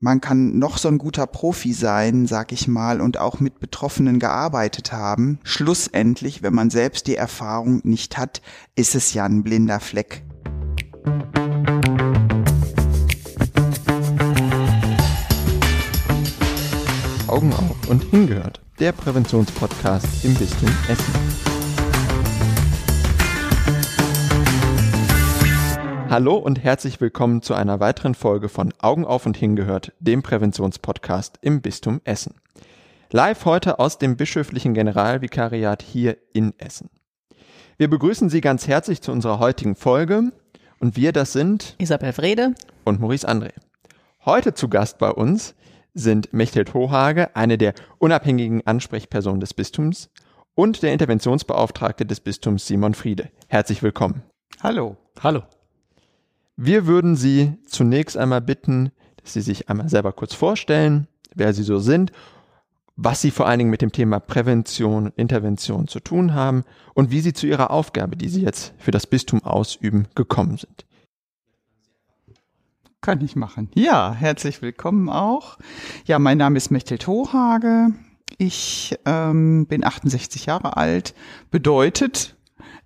man kann noch so ein guter Profi sein, sag ich mal, und auch mit Betroffenen gearbeitet haben. Schlussendlich, wenn man selbst die Erfahrung nicht hat, ist es ja ein blinder Fleck. Augen auf und hingehört. Der Präventionspodcast im Bistum Essen. Hallo und herzlich willkommen zu einer weiteren Folge von Augen auf und hingehört, dem Präventionspodcast im Bistum Essen. Live heute aus dem bischöflichen Generalvikariat hier in Essen. Wir begrüßen Sie ganz herzlich zu unserer heutigen Folge und wir das sind Isabel Frede und Maurice André. Heute zu Gast bei uns sind Mechthild Hohage, eine der unabhängigen Ansprechpersonen des Bistums und der Interventionsbeauftragte des Bistums Simon Friede. Herzlich willkommen. Hallo. Hallo. Wir würden Sie zunächst einmal bitten, dass Sie sich einmal selber kurz vorstellen, wer Sie so sind, was Sie vor allen Dingen mit dem Thema Prävention Intervention zu tun haben und wie Sie zu Ihrer Aufgabe, die Sie jetzt für das Bistum ausüben, gekommen sind. Kann ich machen. Ja, herzlich willkommen auch. Ja, mein Name ist Mechthild Hohage. Ich ähm, bin 68 Jahre alt. Bedeutet,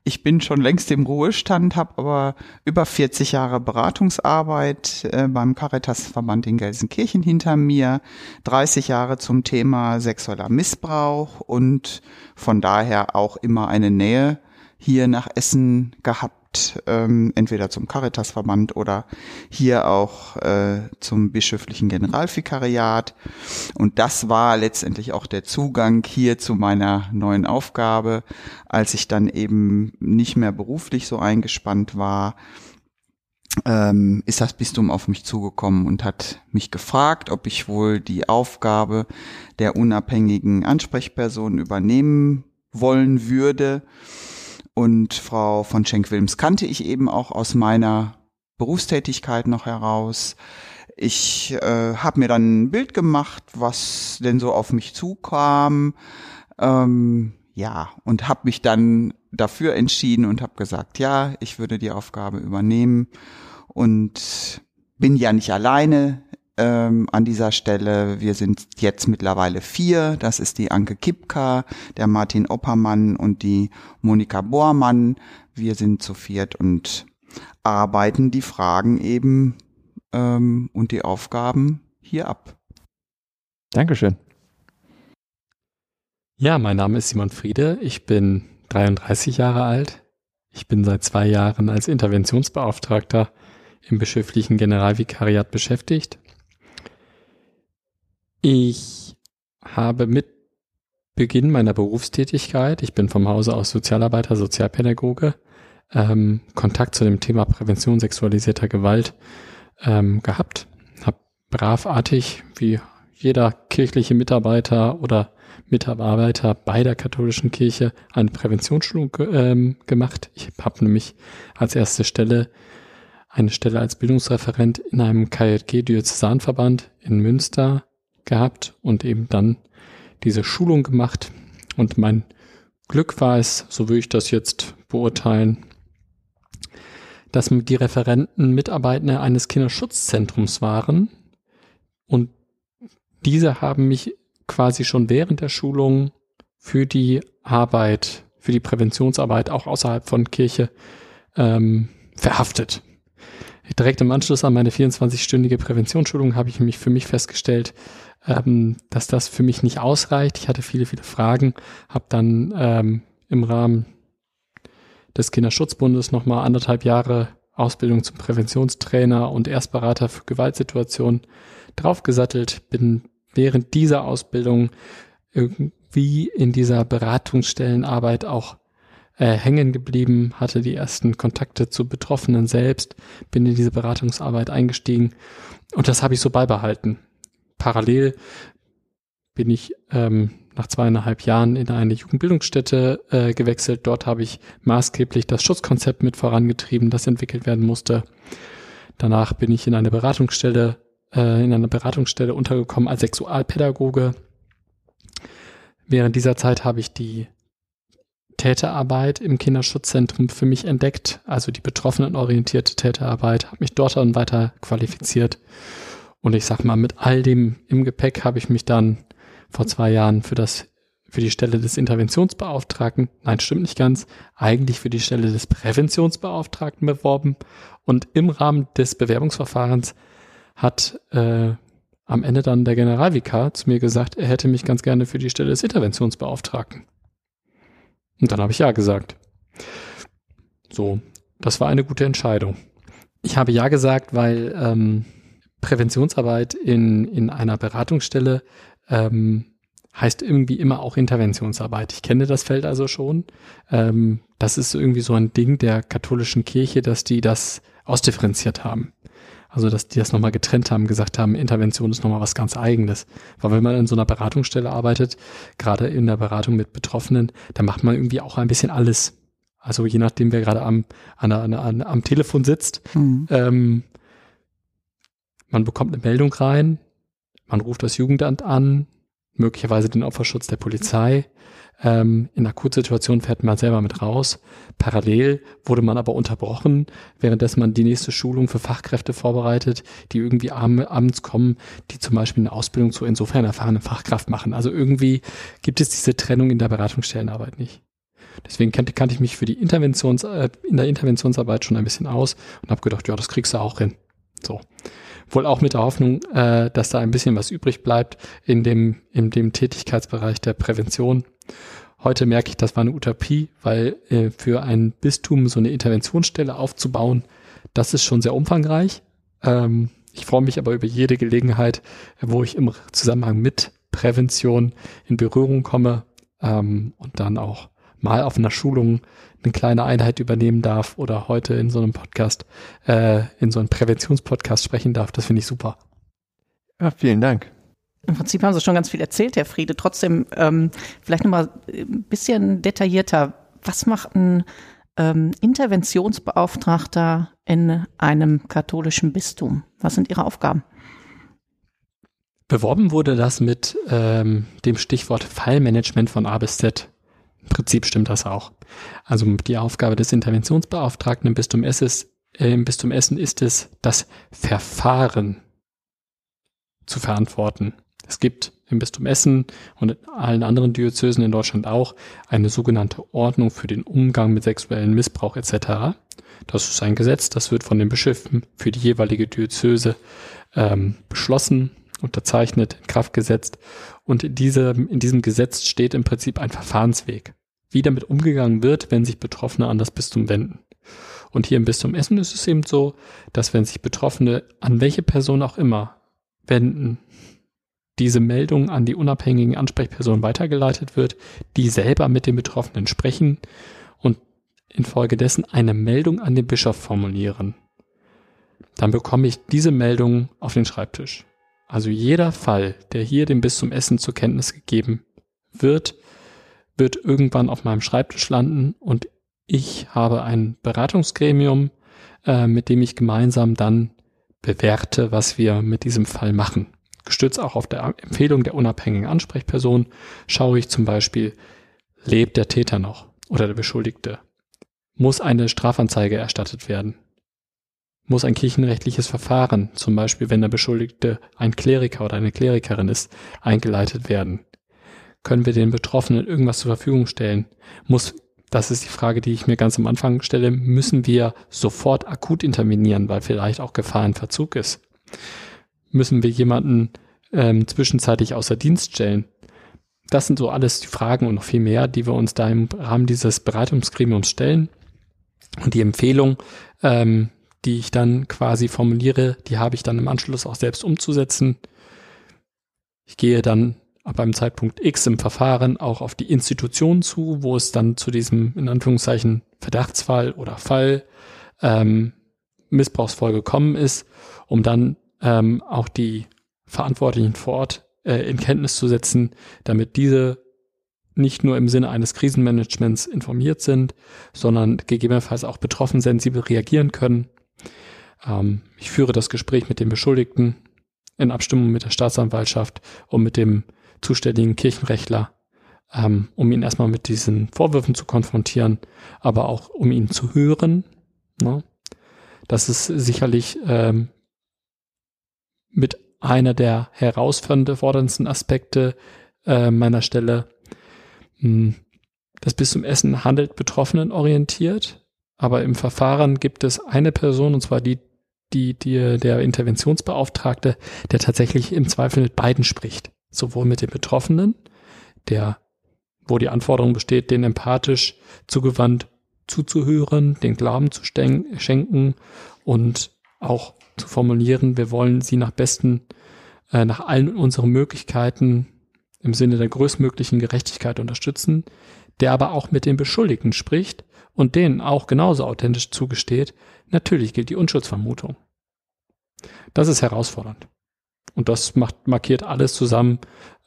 ich bin schon längst im Ruhestand, habe aber über 40 Jahre Beratungsarbeit äh, beim Caritas-Verband in Gelsenkirchen hinter mir, 30 Jahre zum Thema sexueller Missbrauch und von daher auch immer eine Nähe hier nach Essen gehabt ähm, entweder zum Caritasverband oder hier auch äh, zum bischöflichen Generalvikariat. Und das war letztendlich auch der Zugang hier zu meiner neuen Aufgabe, als ich dann eben nicht mehr beruflich so eingespannt war ähm, ist das Bistum auf mich zugekommen und hat mich gefragt, ob ich wohl die Aufgabe der unabhängigen Ansprechperson übernehmen wollen würde. Und Frau von Schenk-Wilms kannte ich eben auch aus meiner Berufstätigkeit noch heraus. Ich äh, habe mir dann ein Bild gemacht, was denn so auf mich zukam. Ähm, ja, und habe mich dann dafür entschieden und habe gesagt, ja, ich würde die Aufgabe übernehmen und bin ja nicht alleine ähm, an dieser Stelle. Wir sind jetzt mittlerweile vier. Das ist die Anke Kipka, der Martin Oppermann und die Monika Bohrmann. Wir sind zu viert und arbeiten die Fragen eben ähm, und die Aufgaben hier ab. Dankeschön. Ja, mein Name ist Simon Friede. Ich bin 33 Jahre alt. Ich bin seit zwei Jahren als Interventionsbeauftragter im bischöflichen Generalvikariat beschäftigt. Ich habe mit Beginn meiner Berufstätigkeit, ich bin vom Hause aus Sozialarbeiter, Sozialpädagoge, ähm, Kontakt zu dem Thema Prävention sexualisierter Gewalt ähm, gehabt, habe bravartig wie jeder kirchliche Mitarbeiter oder Mitarbeiter bei der katholischen Kirche eine Präventionsschulung ähm, gemacht. Ich habe nämlich als erste Stelle eine Stelle als Bildungsreferent in einem KJG Diözesanverband in Münster gehabt und eben dann diese Schulung gemacht. Und mein Glück war es, so würde ich das jetzt beurteilen, dass die Referenten Mitarbeiter eines Kinderschutzzentrums waren und diese haben mich quasi schon während der Schulung für die Arbeit, für die Präventionsarbeit auch außerhalb von Kirche ähm, verhaftet. Direkt im Anschluss an meine 24-stündige Präventionsschulung habe ich mich für mich festgestellt, ähm, dass das für mich nicht ausreicht. Ich hatte viele, viele Fragen, habe dann ähm, im Rahmen des Kinderschutzbundes nochmal anderthalb Jahre Ausbildung zum Präventionstrainer und Erstberater für Gewaltsituationen draufgesattelt, bin während dieser Ausbildung irgendwie in dieser Beratungsstellenarbeit auch äh, hängen geblieben, hatte die ersten Kontakte zu Betroffenen selbst, bin in diese Beratungsarbeit eingestiegen und das habe ich so beibehalten parallel bin ich ähm, nach zweieinhalb Jahren in eine Jugendbildungsstätte äh, gewechselt. Dort habe ich maßgeblich das Schutzkonzept mit vorangetrieben, das entwickelt werden musste. Danach bin ich in eine Beratungsstelle, äh, in einer Beratungsstelle untergekommen als Sexualpädagoge. Während dieser Zeit habe ich die Täterarbeit im Kinderschutzzentrum für mich entdeckt, also die betroffenenorientierte Täterarbeit, habe mich dort dann weiter qualifiziert Und ich sag mal, mit all dem im Gepäck habe ich mich dann vor zwei Jahren für das für die Stelle des Interventionsbeauftragten, nein, stimmt nicht ganz, eigentlich für die Stelle des Präventionsbeauftragten beworben. Und im Rahmen des Bewerbungsverfahrens hat äh, am Ende dann der Generalvikar zu mir gesagt, er hätte mich ganz gerne für die Stelle des Interventionsbeauftragten. Und dann habe ich ja gesagt. So, das war eine gute Entscheidung. Ich habe ja gesagt, weil ähm, Präventionsarbeit in, in einer Beratungsstelle ähm, heißt irgendwie immer auch Interventionsarbeit. Ich kenne das Feld also schon. Ähm, das ist irgendwie so ein Ding der katholischen Kirche, dass die das ausdifferenziert haben. Also, dass die das nochmal getrennt haben, gesagt haben, Intervention ist nochmal was ganz Eigenes. Weil wenn man in so einer Beratungsstelle arbeitet, gerade in der Beratung mit Betroffenen, dann macht man irgendwie auch ein bisschen alles. Also je nachdem, wer gerade am, an, an, an, am Telefon sitzt, mhm. ähm, man bekommt eine Meldung rein, man ruft das Jugendamt an, möglicherweise den Opferschutz der Polizei. Ähm, in Akutsituationen fährt man selber mit raus. Parallel wurde man aber unterbrochen, währenddessen man die nächste Schulung für Fachkräfte vorbereitet, die irgendwie abends kommen, die zum Beispiel eine Ausbildung zur insofern erfahrenen Fachkraft machen. Also irgendwie gibt es diese Trennung in der Beratungsstellenarbeit nicht. Deswegen kannte, kannte ich mich für die Interventions, äh, in der Interventionsarbeit schon ein bisschen aus und habe gedacht, ja, das kriegst du auch hin. So. Wohl auch mit der Hoffnung, äh, dass da ein bisschen was übrig bleibt in dem, in dem Tätigkeitsbereich der Prävention. Heute merke ich, das war eine Utopie, weil äh, für ein Bistum so eine Interventionsstelle aufzubauen, das ist schon sehr umfangreich. Ähm, ich freue mich aber über jede Gelegenheit, wo ich im Zusammenhang mit Prävention in Berührung komme ähm, und dann auch mal auf einer Schulung eine kleine Einheit übernehmen darf oder heute in so einem Podcast, äh, in so einem Präventionspodcast sprechen darf. Das finde ich super. Ja, vielen Dank. Im Prinzip haben Sie schon ganz viel erzählt, Herr Friede. Trotzdem ähm, vielleicht nochmal ein bisschen detaillierter. Was macht ein ähm, Interventionsbeauftragter in einem katholischen Bistum? Was sind Ihre Aufgaben? Beworben wurde das mit ähm, dem Stichwort Fallmanagement von A bis Z. Im Prinzip stimmt das auch. Also die Aufgabe des Interventionsbeauftragten im Bistum, Essen, äh, im Bistum Essen ist es, das Verfahren zu verantworten. Es gibt im Bistum Essen und in allen anderen Diözesen in Deutschland auch eine sogenannte Ordnung für den Umgang mit sexuellem Missbrauch etc. Das ist ein Gesetz, das wird von den Bischöfen für die jeweilige Diözese ähm, beschlossen, unterzeichnet, in Kraft gesetzt und in, diese, in diesem Gesetz steht im Prinzip ein Verfahrensweg, wie damit umgegangen wird, wenn sich Betroffene an das Bistum wenden. Und hier im Bistum Essen ist es eben so, dass wenn sich Betroffene an welche Person auch immer wenden, diese Meldung an die unabhängigen Ansprechpersonen weitergeleitet wird, die selber mit den Betroffenen sprechen und infolgedessen eine Meldung an den Bischof formulieren. Dann bekomme ich diese Meldung auf den Schreibtisch. Also jeder Fall, der hier dem Bistum Essen zur Kenntnis gegeben wird, wird irgendwann auf meinem Schreibtisch landen und ich habe ein Beratungsgremium, äh, mit dem ich gemeinsam dann bewerte, was wir mit diesem Fall machen. Gestützt auch auf der Empfehlung der unabhängigen Ansprechperson schaue ich zum Beispiel, lebt der Täter noch oder der Beschuldigte? Muss eine Strafanzeige erstattet werden? Muss ein kirchenrechtliches Verfahren, zum Beispiel wenn der Beschuldigte ein Kleriker oder eine Klerikerin ist, eingeleitet werden? Können wir den Betroffenen irgendwas zur Verfügung stellen? Muss, das ist die Frage, die ich mir ganz am Anfang stelle, müssen wir sofort akut intervenieren, weil vielleicht auch Gefahr in Verzug ist? Müssen wir jemanden ähm, zwischenzeitlich außer Dienst stellen? Das sind so alles die Fragen und noch viel mehr, die wir uns da im Rahmen dieses Beratungsgremiums stellen. Und die Empfehlung, ähm, die ich dann quasi formuliere, die habe ich dann im Anschluss auch selbst umzusetzen. Ich gehe dann ab einem Zeitpunkt X im Verfahren auch auf die Institution zu, wo es dann zu diesem in Anführungszeichen Verdachtsfall oder Fall ähm, Missbrauchsfall gekommen ist, um dann ähm, auch die Verantwortlichen vor Ort äh, in Kenntnis zu setzen, damit diese nicht nur im Sinne eines Krisenmanagements informiert sind, sondern gegebenenfalls auch betroffen sensibel reagieren können ähm, ich führe das Gespräch mit dem Beschuldigten in Abstimmung mit der Staatsanwaltschaft und mit dem zuständigen Kirchenrechtler, ähm, um ihn erstmal mit diesen Vorwürfen zu konfrontieren, aber auch um ihn zu hören. Ne? Das ist sicherlich ähm, mit einer der herausforderndsten Aspekte äh, meiner Stelle. Hm, das Bistum Essen handelt Betroffenen orientiert, aber im Verfahren gibt es eine Person, und zwar die, die, die, der Interventionsbeauftragte, der tatsächlich im Zweifel mit beiden spricht. Sowohl mit dem Betroffenen, der, wo die Anforderung besteht, den empathisch zugewandt zuzuhören, den Glauben zu schenken und auch zu formulieren, wir wollen sie nach besten, äh, nach allen unseren Möglichkeiten im Sinne der größtmöglichen Gerechtigkeit unterstützen, der aber auch mit den Beschuldigten spricht und denen auch genauso authentisch zugesteht, natürlich gilt die Unschuldsvermutung. Das ist herausfordernd. Und das macht, markiert alles zusammen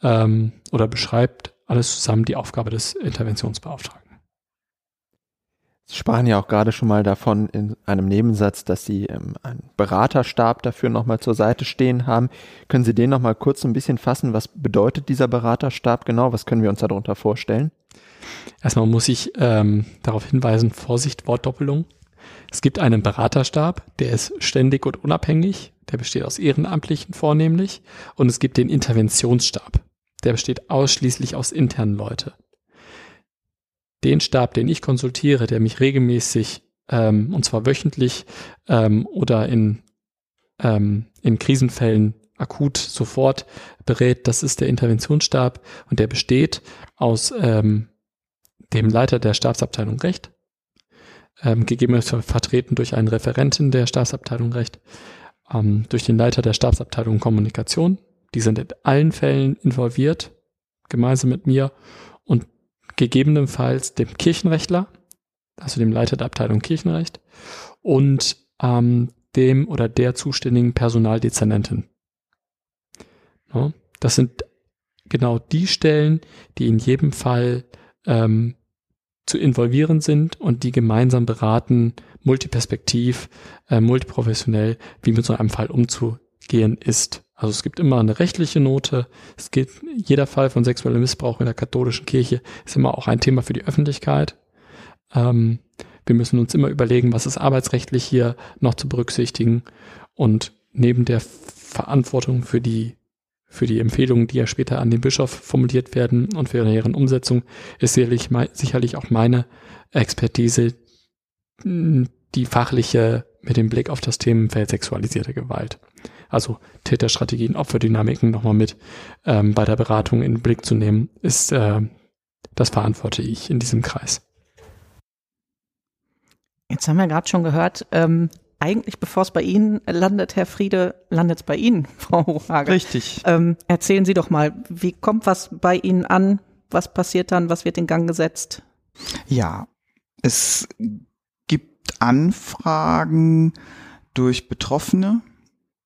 ähm, oder beschreibt alles zusammen die Aufgabe des Interventionsbeauftragten. Sie sprachen ja auch gerade schon mal davon in einem Nebensatz, dass Sie ähm, einen Beraterstab dafür nochmal zur Seite stehen haben. Können Sie den nochmal kurz ein bisschen fassen? Was bedeutet dieser Beraterstab genau? Was können wir uns darunter vorstellen? Erstmal muss ich ähm, darauf hinweisen, Vorsicht, Wortdoppelung. Es gibt einen Beraterstab, der ist ständig und unabhängig, der besteht aus Ehrenamtlichen vornehmlich. Und es gibt den Interventionsstab, der besteht ausschließlich aus internen Leute den Stab, den ich konsultiere, der mich regelmäßig ähm, und zwar wöchentlich ähm, oder in, ähm, in Krisenfällen akut sofort berät, das ist der Interventionsstab und der besteht aus ähm, dem Leiter der Stabsabteilung Recht, ähm, gegebenenfalls vertreten durch einen Referenten der Stabsabteilung Recht, ähm, durch den Leiter der Stabsabteilung Kommunikation. Die sind in allen Fällen involviert, gemeinsam mit mir gegebenenfalls dem Kirchenrechtler, also dem Leiter der Abteilung Kirchenrecht und ähm, dem oder der zuständigen Personaldezernentin. Ja, das sind genau die Stellen, die in jedem Fall ähm, zu involvieren sind und die gemeinsam beraten, multiperspektiv, äh, multiprofessionell, wie mit so einem Fall umzugehen ist. Also es gibt immer eine rechtliche Note. Es geht, jeder Fall von sexuellem Missbrauch in der katholischen Kirche ist immer auch ein Thema für die Öffentlichkeit. Ähm, wir müssen uns immer überlegen, was ist arbeitsrechtlich hier noch zu berücksichtigen. Und neben der Verantwortung für die, für die Empfehlungen, die ja später an den Bischof formuliert werden und für deren Umsetzung, ist sicherlich, sicherlich auch meine Expertise, die fachliche mit dem Blick auf das Themenfeld sexualisierte Gewalt also Täterstrategien, Opferdynamiken nochmal mit ähm, bei der Beratung in den Blick zu nehmen, ist, äh, das verantworte ich in diesem Kreis. Jetzt haben wir gerade schon gehört, ähm, eigentlich bevor es bei Ihnen landet, Herr Friede, landet es bei Ihnen, Frau Hochhage. Richtig. Ähm, erzählen Sie doch mal, wie kommt was bei Ihnen an? Was passiert dann? Was wird in Gang gesetzt? Ja, es gibt Anfragen durch Betroffene,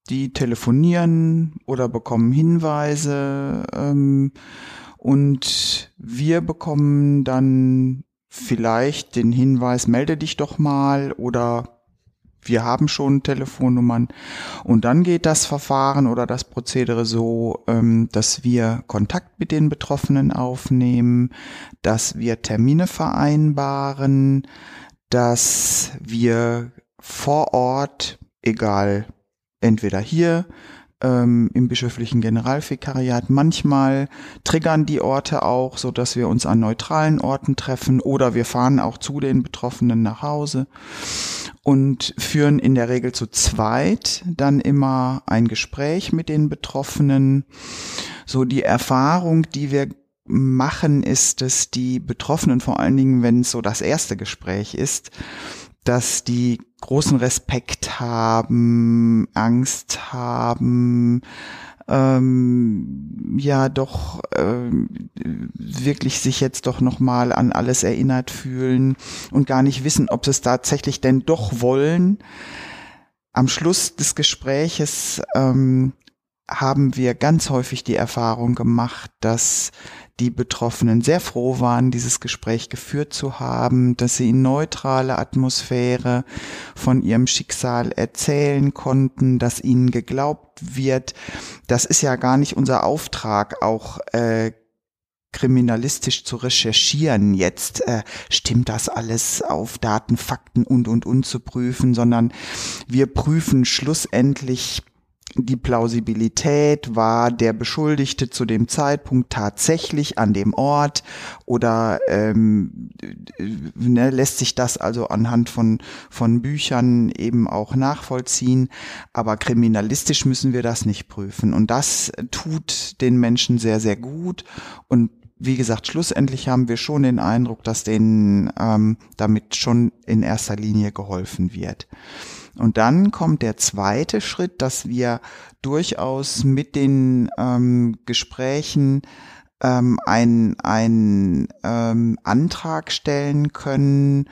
die telefonieren oder bekommen Hinweise ähm, und wir bekommen dann vielleicht den Hinweis, melde dich doch mal oder wir haben schon Telefonnummern. Und dann geht das Verfahren oder das Prozedere so, ähm, dass wir Kontakt mit den Betroffenen aufnehmen, dass wir Termine vereinbaren, dass wir vor Ort, egal entweder hier ähm, im bischöflichen Generalvikariat. Manchmal triggern die Orte auch, so dass wir uns an neutralen Orten treffen oder wir fahren auch zu den Betroffenen nach Hause und führen in der Regel zu zweit dann immer ein Gespräch mit den Betroffenen. So die Erfahrung, die wir machen, ist, dass die Betroffenen vor allen Dingen, wenn es so das erste Gespräch ist, dass die großen Respekt haben, Angst haben, ähm, ja doch ähm, wirklich sich jetzt doch noch mal an alles erinnert fühlen und gar nicht wissen, ob sie es tatsächlich denn doch wollen. Am Schluss des Gespräches ähm, haben wir ganz häufig die Erfahrung gemacht, dass die Betroffenen sehr froh waren, dieses Gespräch geführt zu haben, dass sie in neutrale Atmosphäre von ihrem Schicksal erzählen konnten, dass ihnen geglaubt wird. Das ist ja gar nicht unser Auftrag, auch äh, kriminalistisch zu recherchieren, jetzt äh, stimmt das alles auf Daten, Fakten und und und zu prüfen, sondern wir prüfen schlussendlich die Plausibilität, war der Beschuldigte zu dem Zeitpunkt tatsächlich an dem Ort oder ähm, ne, lässt sich das also anhand von, von Büchern eben auch nachvollziehen. Aber kriminalistisch müssen wir das nicht prüfen. Und das tut den Menschen sehr, sehr gut. Und wie gesagt, schlussendlich haben wir schon den Eindruck, dass denen ähm, damit schon in erster Linie geholfen wird. Und dann kommt der zweite Schritt, dass wir durchaus mit den ähm, Gesprächen ähm, einen, einen ähm, Antrag stellen können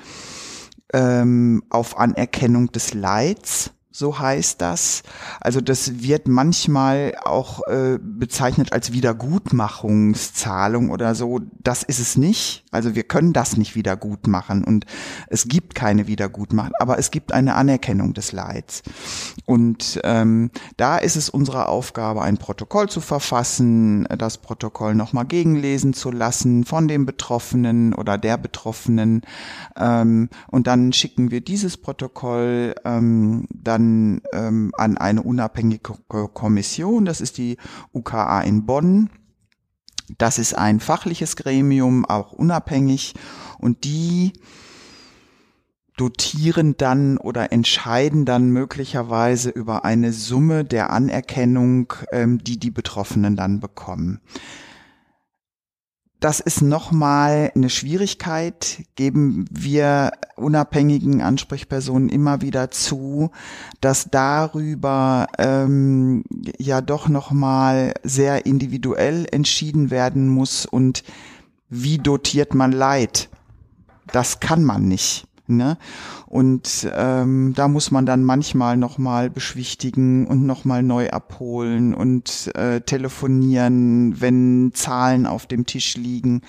ähm, auf Anerkennung des Leids so heißt das. Also das wird manchmal auch äh, bezeichnet als Wiedergutmachungszahlung oder so. Das ist es nicht. Also wir können das nicht wiedergutmachen und es gibt keine Wiedergutmachung, aber es gibt eine Anerkennung des Leids. Und ähm, da ist es unsere Aufgabe, ein Protokoll zu verfassen, das Protokoll nochmal gegenlesen zu lassen von dem Betroffenen oder der Betroffenen. Ähm, und dann schicken wir dieses Protokoll ähm, dann ähm, an eine unabhängige Kommission, das ist die UKA in Bonn. Das ist ein fachliches Gremium, auch unabhängig, und die dotieren dann oder entscheiden dann möglicherweise über eine Summe der Anerkennung, ähm, die die Betroffenen dann bekommen das ist nochmal eine Schwierigkeit, geben wir unabhängigen Ansprechpersonen immer wieder zu, dass darüber ähm, ja doch nochmal sehr individuell entschieden werden muss und wie dotiert man Leid. Das kann man nicht. Ne? Und ähm, da muss man dann manchmal nochmal beschwichtigen und nochmal neu abholen und äh, telefonieren, wenn Zahlen auf dem Tisch liegen.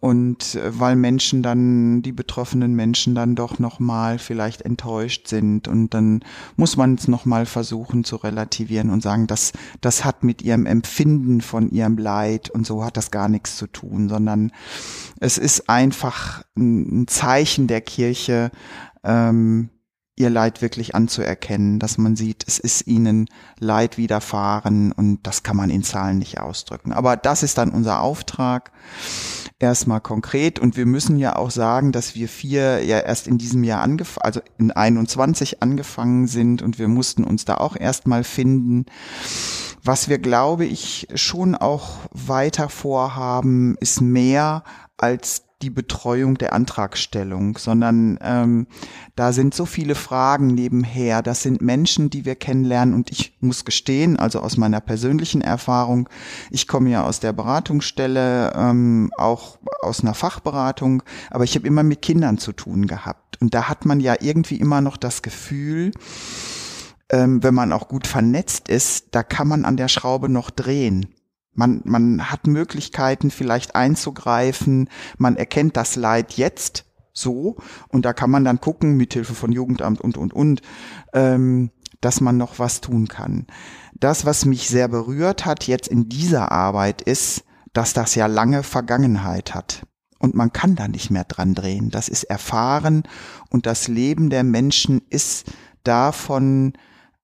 Und äh, weil Menschen dann, die betroffenen Menschen dann doch nochmal vielleicht enttäuscht sind. Und dann muss man es nochmal versuchen zu relativieren und sagen, das, das hat mit ihrem Empfinden von ihrem Leid und so hat das gar nichts zu tun, sondern es ist einfach ein Zeichen der Kirche, ähm, ihr Leid wirklich anzuerkennen, dass man sieht, es ist ihnen Leid widerfahren und das kann man in Zahlen nicht ausdrücken. Aber das ist dann unser Auftrag erstmal konkret und wir müssen ja auch sagen, dass wir vier ja erst in diesem Jahr angefangen, also in 21 angefangen sind und wir mussten uns da auch erstmal finden. Was wir, glaube ich, schon auch weiter vorhaben, ist mehr als die Betreuung der Antragstellung, sondern ähm, da sind so viele Fragen nebenher. Das sind Menschen, die wir kennenlernen und ich muss gestehen, also aus meiner persönlichen Erfahrung, ich komme ja aus der Beratungsstelle, ähm, auch aus einer Fachberatung, aber ich habe immer mit Kindern zu tun gehabt und da hat man ja irgendwie immer noch das Gefühl, ähm, wenn man auch gut vernetzt ist, da kann man an der Schraube noch drehen. Man, man hat Möglichkeiten, vielleicht einzugreifen. Man erkennt das Leid jetzt so und da kann man dann gucken, mithilfe von Jugendamt und, und, und, ähm, dass man noch was tun kann. Das, was mich sehr berührt hat jetzt in dieser Arbeit, ist, dass das ja lange Vergangenheit hat. Und man kann da nicht mehr dran drehen. Das ist erfahren und das Leben der Menschen ist davon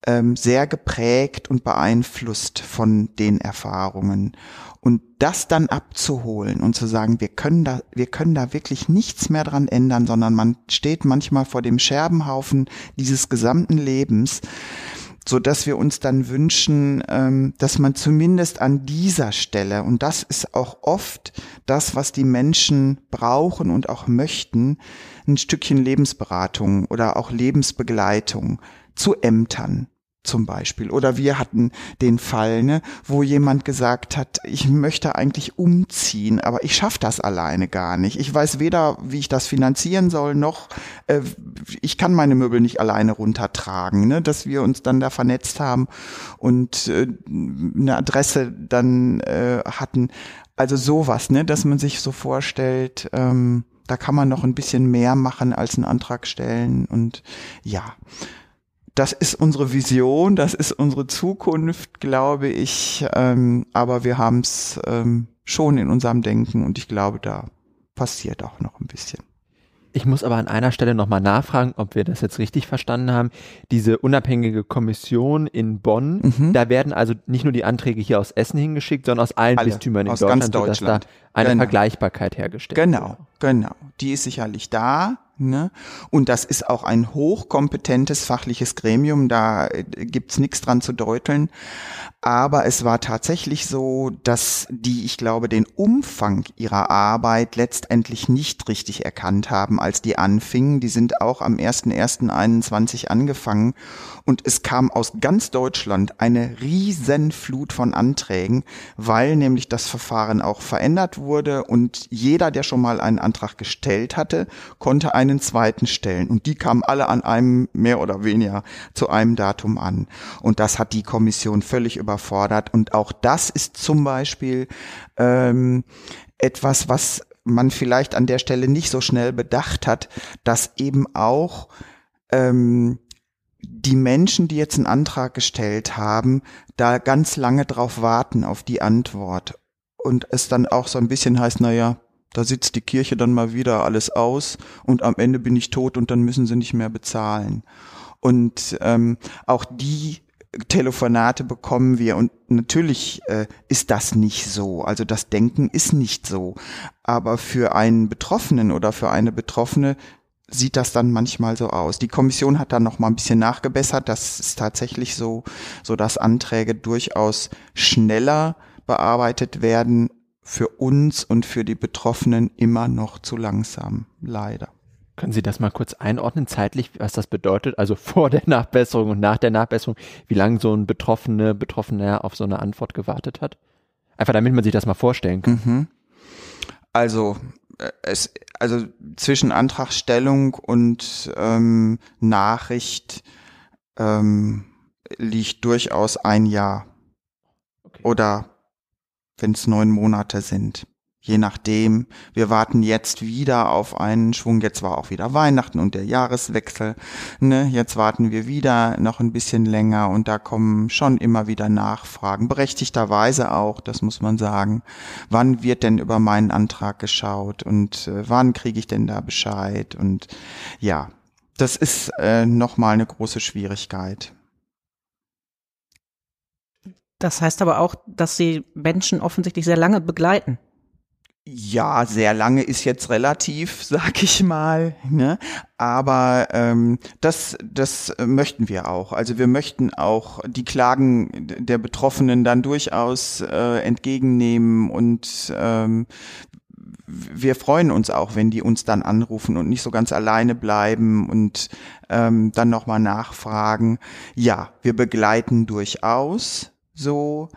ähm, sehr geprägt und beeinflusst von den Erfahrungen. Und das dann abzuholen und zu sagen, wir können da, wir können da wirklich nichts mehr dran ändern, sondern man steht manchmal vor dem Scherbenhaufen dieses gesamten Lebens, so dass wir uns dann wünschen, ähm, dass man zumindest an dieser Stelle, und das ist auch oft das, was die Menschen brauchen und auch möchten, ein Stückchen Lebensberatung oder auch Lebensbegleitung zu Ämtern zum Beispiel. Oder wir hatten den Fall, ne, wo jemand gesagt hat, ich möchte eigentlich umziehen, aber ich schaffe das alleine gar nicht. Ich weiß weder, wie ich das finanzieren soll, noch äh, ich kann meine Möbel nicht alleine runtertragen. Ne, dass wir uns dann da vernetzt haben und äh, eine Adresse dann äh, hatten. Also sowas, ne, dass man sich so vorstellt, ähm, da kann man noch ein bisschen mehr machen als einen Antrag stellen und ja das ist unsere Vision, das ist unsere Zukunft, glaube ich. Ähm, aber wir haben es ähm, schon in unserem Denken und ich glaube, da passiert auch noch ein bisschen. Ich muss aber an einer Stelle nochmal nachfragen, ob wir das jetzt richtig verstanden haben. Diese unabhängige Kommission in Bonn, Mhm. da werden also nicht nur die Anträge hier aus Essen hingeschickt, sondern aus allen Alle, Bistümern in aus Deutschland, ganz sodass Deutschland. da eine Genau. Vergleichbarkeit hergestellt Genau, wird. genau. Die ist sicherlich da. Ne? Und das ist auch ein hochkompetentes fachliches Gremium, da äh, gibt's nichts dran zu deuteln. Aber es war tatsächlich so, dass die, ich glaube, den Umfang ihrer Arbeit letztendlich nicht richtig erkannt haben, als die anfingen. Die sind auch am 01.01.21 angefangen und es kam aus ganz Deutschland eine Riesenflut von Anträgen, weil nämlich das Verfahren auch verändert wurde und jeder, der schon mal einen Antrag gestellt hatte, konnte einen zweiten stellen. Und die kamen alle an einem mehr oder weniger zu einem Datum an. Und das hat die Kommission völlig überfordert. Und auch das ist zum Beispiel ähm, etwas, was man vielleicht an der Stelle nicht so schnell bedacht hat, dass eben auch ähm, die Menschen, die jetzt einen Antrag gestellt haben, da ganz lange drauf warten auf die Antwort. Und es dann auch so ein bisschen heißt, na ja, da sitzt die Kirche dann mal wieder alles aus und am Ende bin ich tot und dann müssen sie nicht mehr bezahlen. Und ähm, auch die Telefonate bekommen wir und natürlich äh, ist das nicht so. Also das Denken ist nicht so. Aber für einen Betroffenen oder für eine Betroffene sieht das dann manchmal so aus. Die Kommission hat dann noch mal ein bisschen nachgebessert. Das ist tatsächlich so, so dass Anträge durchaus schneller bearbeitet werden. Für uns und für die Betroffenen immer noch zu langsam, leider. Können Sie das mal kurz einordnen, zeitlich, was das bedeutet? Also vor der Nachbesserung und nach der Nachbesserung, wie lange so ein Betroffene, Betroffener auf so eine Antwort gewartet hat? Einfach damit man sich das mal vorstellen kann. Mhm. Also es, also zwischen Antragstellung und ähm, Nachricht ähm, liegt durchaus ein Jahr Okay. oder wenn es neun Monate sind. Je nachdem. Wir warten jetzt wieder auf einen Schwung. Jetzt war auch wieder Weihnachten und der Jahreswechsel. Ne? Jetzt warten wir wieder noch ein bisschen länger und da kommen schon immer wieder Nachfragen. Berechtigterweise auch, das muss man sagen. Wann wird denn über meinen Antrag geschaut und äh, wann kriege ich denn da Bescheid? Und ja, das ist äh, nochmal eine große Schwierigkeit. Das heißt aber auch, dass sie Menschen offensichtlich sehr lange begleiten. Ja, sehr lange ist jetzt relativ, sag ich mal. Ne? Aber ähm, das, das möchten wir auch. Also wir möchten auch die Klagen der Betroffenen dann durchaus äh, entgegennehmen und ähm, wir freuen uns auch, wenn die uns dann anrufen und nicht so ganz alleine bleiben und ähm, dann nochmal nachfragen. Ja, wir begleiten durchaus so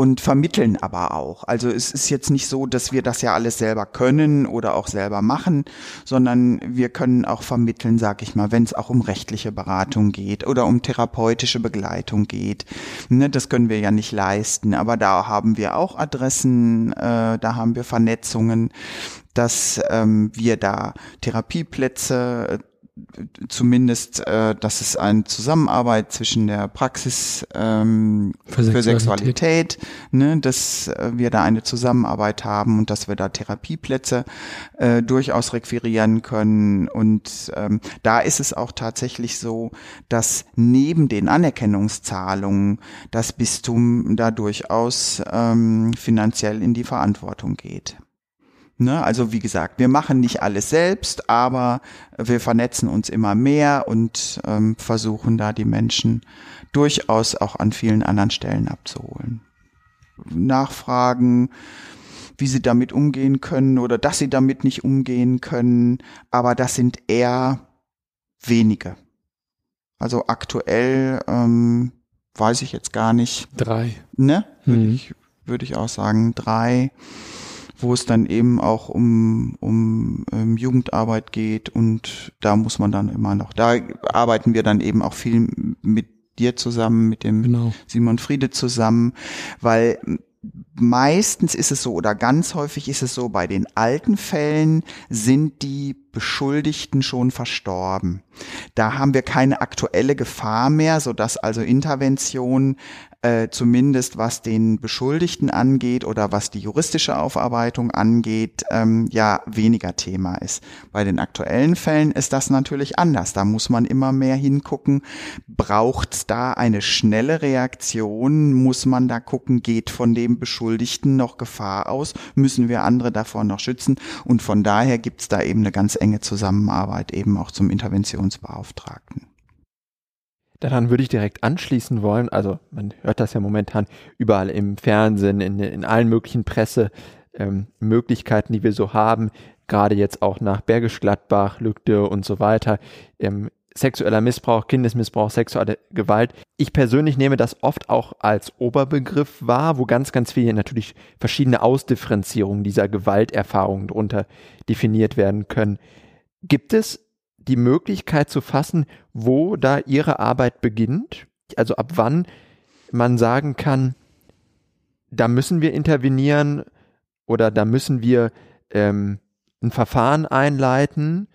und vermitteln aber auch. Also es ist jetzt nicht so, dass wir das ja alles selber können oder auch selber machen, sondern wir können auch vermitteln, sag ich mal, wenn es auch um rechtliche Beratung geht oder um therapeutische Begleitung geht. Ne, das können wir ja nicht leisten, aber da haben wir auch Adressen, äh, da haben wir Vernetzungen, dass ähm, wir da Therapieplätze zumindest, äh, dass es eine Zusammenarbeit zwischen der Praxis ähm, Für für Sexualität. Sexualität, ne, dass äh, wir da eine Zusammenarbeit haben und dass wir da Therapieplätze äh, durchaus requirieren können. Und ähm, da ist es auch tatsächlich so, dass neben den Anerkennungszahlungen das Bistum da durchaus ähm, finanziell in die Verantwortung geht. Ne, also wie gesagt, wir machen nicht alles selbst, aber wir vernetzen uns immer mehr und ähm, versuchen da die Menschen durchaus auch an vielen anderen Stellen abzuholen. Nachfragen, wie sie damit umgehen können oder dass sie damit nicht umgehen können, aber das sind eher wenige. Also aktuell ähm, weiß ich jetzt gar nicht, Drei. ne? Würde Mhm. ich, würde ich auch sagen, drei, wo es dann eben auch um, um ähm, Jugendarbeit geht und da muss man dann immer noch, da arbeiten wir dann eben auch viel mit dir zusammen, mit dem Genau. Simon Friede zusammen, weil meistens ist es so oder ganz häufig ist es so, bei den alten Fällen sind die Beschuldigten schon verstorben. Da haben wir keine aktuelle Gefahr mehr, sodass also Intervention äh, zumindest was den Beschuldigten angeht oder was die juristische Aufarbeitung angeht, ähm, ja weniger Thema ist. Bei den aktuellen Fällen ist das natürlich anders. Da muss man immer mehr hingucken. Braucht da eine schnelle Reaktion? Muss man da gucken, geht von dem Beschuldigten noch Gefahr aus? Müssen wir andere davor noch schützen? Und von daher gibt's da eben eine ganz enge Zusammenarbeit eben auch zum Interventionsbeauftragten. Daran würde ich direkt anschließen wollen. Also man hört das ja momentan überall im Fernsehen, in, in allen möglichen Pressemöglichkeiten, ähm, die wir so haben, gerade jetzt auch nach Bergisch Gladbach, Lügde und so weiter. Ähm, sexueller Missbrauch, Kindesmissbrauch, sexuelle Gewalt. Ich persönlich nehme das oft auch als Oberbegriff wahr, wo ganz, ganz viele natürlich verschiedene Ausdifferenzierungen dieser Gewalterfahrungen darunter definiert werden können. Gibt es die Möglichkeit zu fassen, wo da ihre Arbeit beginnt? Also ab wann man sagen kann, da müssen wir intervenieren oder da müssen wir ähm, ein Verfahren einleiten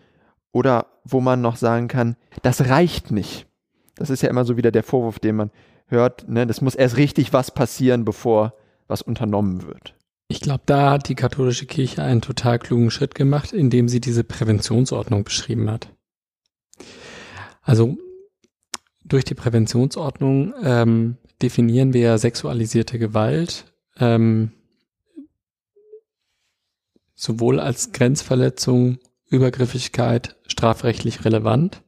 oder wo man noch sagen kann, das reicht nicht. Das ist ja immer so wieder der Vorwurf, den man hört, ne? das muss erst richtig was passieren, bevor was unternommen wird. Ich glaube, da hat die katholische Kirche einen total klugen Schritt gemacht, indem sie diese Präventionsordnung beschrieben hat. Also durch die Präventionsordnung ähm, definieren wir sexualisierte Gewalt ähm, sowohl als Grenzverletzung, Übergriffigkeit strafrechtlich relevant.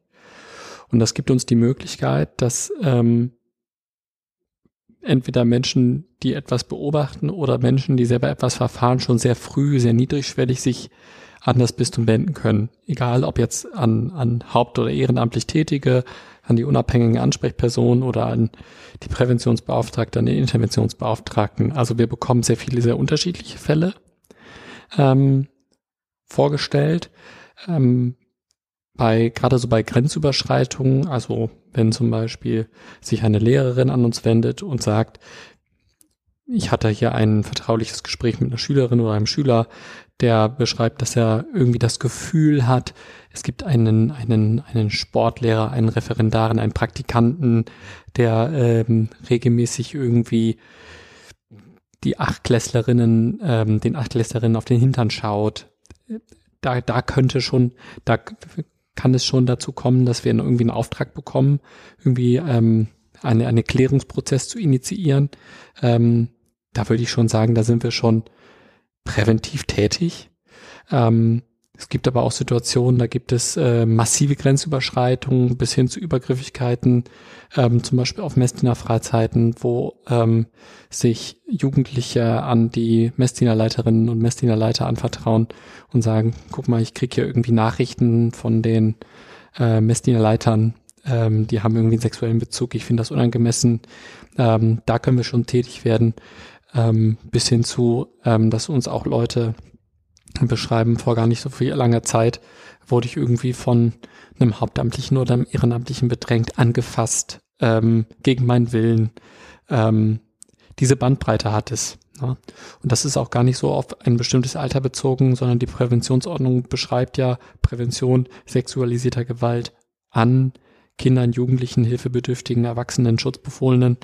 Und das gibt uns die Möglichkeit, dass ähm, entweder Menschen, die etwas beobachten oder Menschen, die selber etwas verfahren, schon sehr früh, sehr niedrigschwellig sich an das Bistum wenden können. Egal ob jetzt an, an Haupt- oder ehrenamtlich Tätige, an die unabhängigen Ansprechpersonen oder an die Präventionsbeauftragten, an den Interventionsbeauftragten. Also wir bekommen sehr viele, sehr unterschiedliche Fälle ähm, vorgestellt. Ähm, bei, gerade so bei Grenzüberschreitungen, also wenn zum Beispiel sich eine Lehrerin an uns wendet und sagt, ich hatte hier ein vertrauliches Gespräch mit einer Schülerin oder einem Schüler, der beschreibt, dass er irgendwie das Gefühl hat, es gibt einen, einen, einen Sportlehrer, einen Referendaren, einen Praktikanten, der ähm, regelmäßig irgendwie die Achtklässlerinnen, ähm, den Achtklässlerinnen auf den Hintern schaut. Da, da könnte schon, da kann es schon dazu kommen, dass wir irgendwie einen Auftrag bekommen, irgendwie ähm, eine, eine Klärungsprozess zu initiieren. Ähm, da würde ich schon sagen, da sind wir schon präventiv tätig. Ähm, es gibt aber auch Situationen, da gibt es äh, massive Grenzüberschreitungen bis hin zu Übergriffigkeiten, ähm, zum Beispiel auf Messdiener-Freizeiten, wo ähm, sich Jugendliche an die Messdienerleiterinnen und Messdienerleiter anvertrauen und sagen, guck mal, ich krieg hier irgendwie Nachrichten von den äh, Messdienerleitern, ähm, die haben irgendwie einen sexuellen Bezug, ich finde das unangemessen. Ähm, da können wir schon tätig werden ähm, bis hin zu, ähm, dass uns auch Leute beschreiben, vor gar nicht so viel langer Zeit wurde ich irgendwie von einem Hauptamtlichen oder einem Ehrenamtlichen bedrängt, angefasst, ähm, gegen meinen Willen. Ähm, diese Bandbreite hat es. Ne? Und das ist auch gar nicht so auf ein bestimmtes Alter bezogen, sondern die Präventionsordnung beschreibt ja Prävention sexualisierter Gewalt an Kindern, Jugendlichen, Hilfebedürftigen, Erwachsenen, Schutzbefohlenen.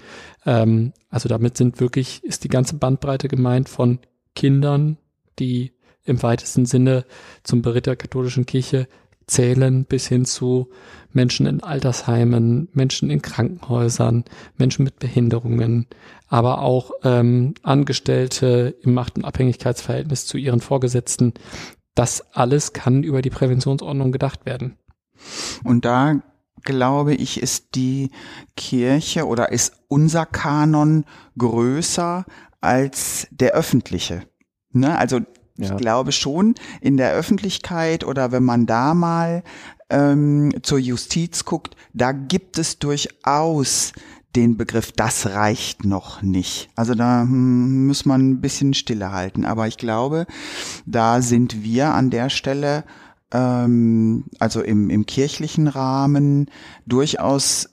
Ähm, also damit sind wirklich, ist die ganze Bandbreite gemeint von Kindern, die im weitesten Sinne zum Beritt der katholischen Kirche zählen, bis hin zu Menschen in Altersheimen, Menschen in Krankenhäusern, Menschen mit Behinderungen, aber auch ähm, Angestellte im Macht- und Abhängigkeitsverhältnis zu ihren Vorgesetzten. Das alles kann über die Präventionsordnung gedacht werden. Und da glaube ich, ist die Kirche oder ist unser Kanon größer als der öffentliche. Ne? Also ich ja. glaube schon in der Öffentlichkeit oder wenn man da mal ähm, zur Justiz guckt, da gibt es durchaus den Begriff, das reicht noch nicht. Also da hm, muss man ein bisschen stille halten. Aber ich glaube, da sind wir an der Stelle ähm, also im, im kirchlichen Rahmen durchaus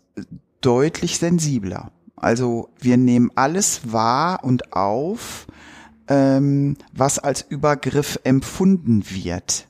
deutlich sensibler. Also wir nehmen alles wahr und auf, ähm, was als Übergriff empfunden wird.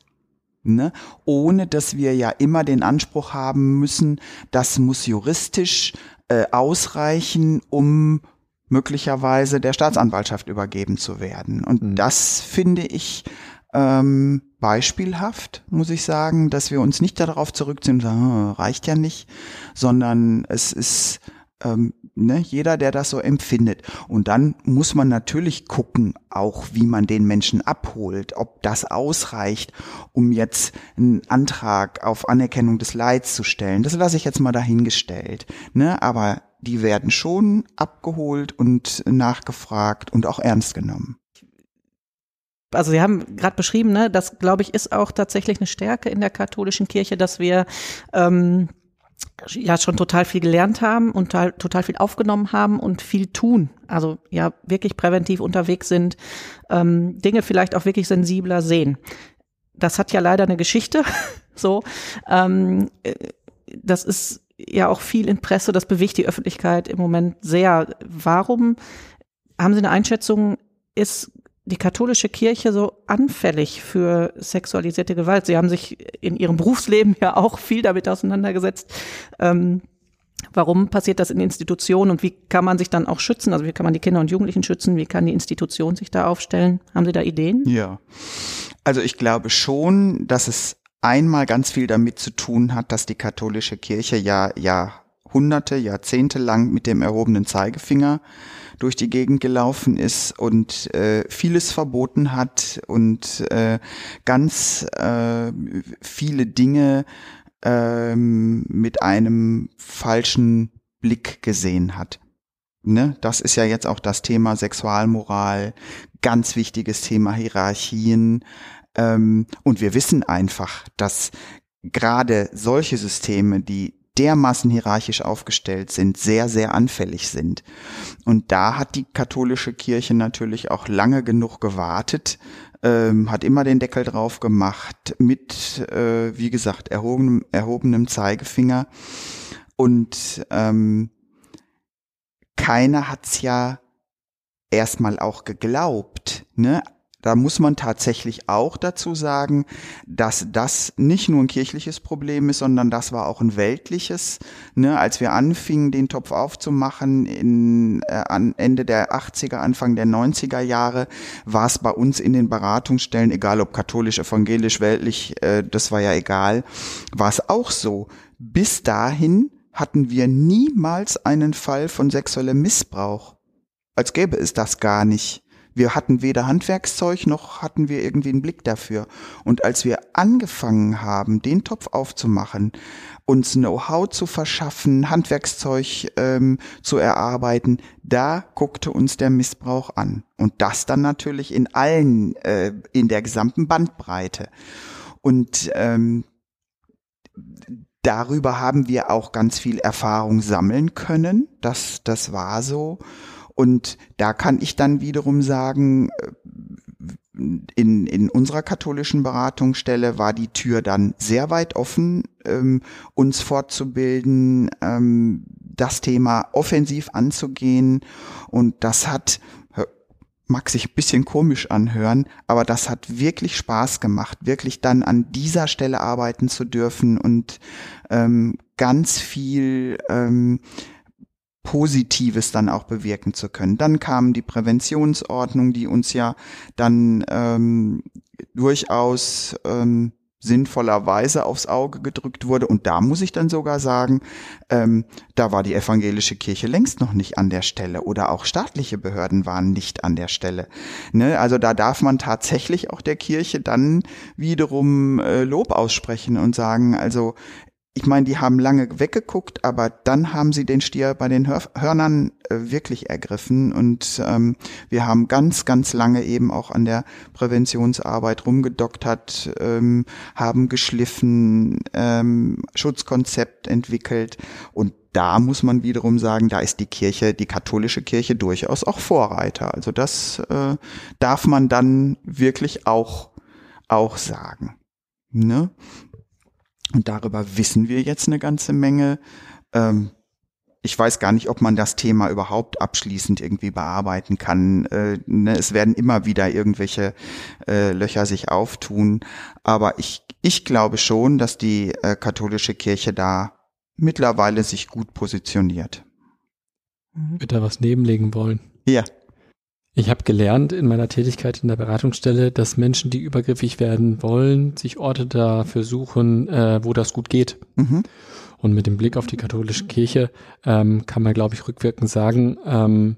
Ne? Ohne dass wir ja immer den Anspruch haben müssen, das muss juristisch äh, ausreichen, um möglicherweise der Staatsanwaltschaft übergeben zu werden. Und Mhm. das finde ich ähm, beispielhaft, muss ich sagen, dass wir uns nicht darauf zurückziehen sagen, "Ah, reicht ja nicht, sondern es ist ähm, ne, jeder, der das so empfindet. Und dann muss man natürlich gucken, auch wie man den Menschen abholt, ob das ausreicht, um jetzt einen Antrag auf Anerkennung des Leids zu stellen. Das lasse ich jetzt mal dahingestellt. Ne? Aber die werden schon abgeholt und nachgefragt und auch ernst genommen. also Sie haben gerade beschrieben, ne, das glaube ich ist auch tatsächlich eine Stärke in der katholischen Kirche, dass wir ähm, ja schon total viel gelernt haben und total, viel aufgenommen haben und viel tun. Also ja wirklich präventiv unterwegs sind, ähm, Dinge vielleicht auch wirklich sensibler sehen. Das hat ja leider eine Geschichte. so, ähm, äh, das ist ja auch viel in Presse. Das bewegt die Öffentlichkeit im Moment sehr. Warum haben Sie eine Einschätzung? Ist die katholische Kirche so anfällig für sexualisierte Gewalt? Sie haben sich in Ihrem Berufsleben ja auch viel damit auseinandergesetzt. Ähm, warum passiert das in Institutionen und wie kann man sich dann auch schützen? Also wie kann man die Kinder und Jugendlichen schützen? Wie kann die Institution sich da aufstellen? Haben Sie da Ideen? Ja. Also ich glaube schon, dass es einmal ganz viel damit zu tun hat, dass die katholische Kirche ja Jahrhunderte, Jahrzehnte lang mit dem erhobenen Zeigefinger durch die Gegend gelaufen ist und äh, vieles verboten hat und äh, ganz äh, viele Dinge ähm, mit einem falschen Blick gesehen hat. Ne? Das ist ja jetzt auch das Thema Sexualmoral, ganz wichtiges Thema Hierarchien. Ähm, und wir wissen einfach, dass gerade solche Systeme, die dermaßen hierarchisch aufgestellt sind, sehr, sehr anfällig sind. Und da hat die katholische Kirche natürlich auch lange genug gewartet, ähm, hat immer den Deckel drauf gemacht, mit, äh, wie gesagt, erhobenem, erhobenem Zeigefinger. Und ähm, keiner hat's ja erstmal auch geglaubt. Ne? Da muss man tatsächlich auch dazu sagen, dass das nicht nur ein kirchliches Problem ist, sondern das war auch ein weltliches. Ne, als wir anfingen, den Topf aufzumachen, in, äh, an Ende der 80er, Anfang der 90er Jahre, war es bei uns in den Beratungsstellen, egal ob katholisch, evangelisch, weltlich, äh, das war ja egal, war es auch so. Bis dahin hatten wir niemals einen Fall von sexuellem Missbrauch. Als gäbe es das gar nicht. Wir hatten weder Handwerkszeug noch hatten wir irgendwie einen Blick dafür. Und als wir angefangen haben, den Topf aufzumachen, uns Know-how zu verschaffen, Handwerkszeug ähm, zu erarbeiten, da guckte uns der Missbrauch an. Und das dann natürlich in allen, äh, in der gesamten Bandbreite. Und ähm, darüber haben wir auch ganz viel Erfahrung sammeln können. Das, das war so. Und da kann ich dann wiederum sagen, in, in unserer katholischen Beratungsstelle war die Tür dann sehr weit offen, ähm, uns fortzubilden, ähm, das Thema offensiv anzugehen. Und das hat, mag sich ein bisschen komisch anhören, aber das hat wirklich Spaß gemacht, wirklich dann an dieser Stelle arbeiten zu dürfen und ähm, ganz viel ähm, Positives dann auch bewirken zu können. Dann kam die Präventionsordnung, die uns ja dann ähm, durchaus ähm, sinnvollerweise aufs Auge gedrückt wurde. Und da muss ich dann sogar sagen, ähm, da war die evangelische Kirche längst noch nicht an der Stelle oder auch staatliche Behörden waren nicht an der Stelle. Ne? Also da darf man tatsächlich auch der Kirche dann wiederum äh, Lob aussprechen und sagen, also ich meine, die haben lange weggeguckt, aber dann haben sie den Stier bei den Hör Hörnern äh, wirklich ergriffen und ähm, wir haben ganz, ganz lange eben auch an der Präventionsarbeit rumgedoktert, ähm, haben geschliffen, ähm, Schutzkonzept entwickelt und da muss man wiederum sagen, da ist die Kirche, die katholische Kirche durchaus auch Vorreiter. Also das äh, darf man dann wirklich auch auch sagen. Ne? Und darüber wissen wir jetzt eine ganze Menge. Ähm, ich weiß gar nicht, ob man das Thema überhaupt abschließend irgendwie bearbeiten kann. Äh, ne, es werden immer wieder irgendwelche äh, Löcher sich auftun. Aber ich, ich glaube schon, dass die äh, katholische Kirche da mittlerweile sich gut positioniert. Ich würde da was nebenlegen wollen. Ja. Ich habe gelernt in meiner Tätigkeit in der Beratungsstelle, dass Menschen, die übergriffig werden wollen, sich Orte dafür suchen, äh, wo das gut geht. Mhm. Und mit dem Blick auf die katholische Kirche ähm, kann man, glaube ich, rückwirkend sagen, ähm,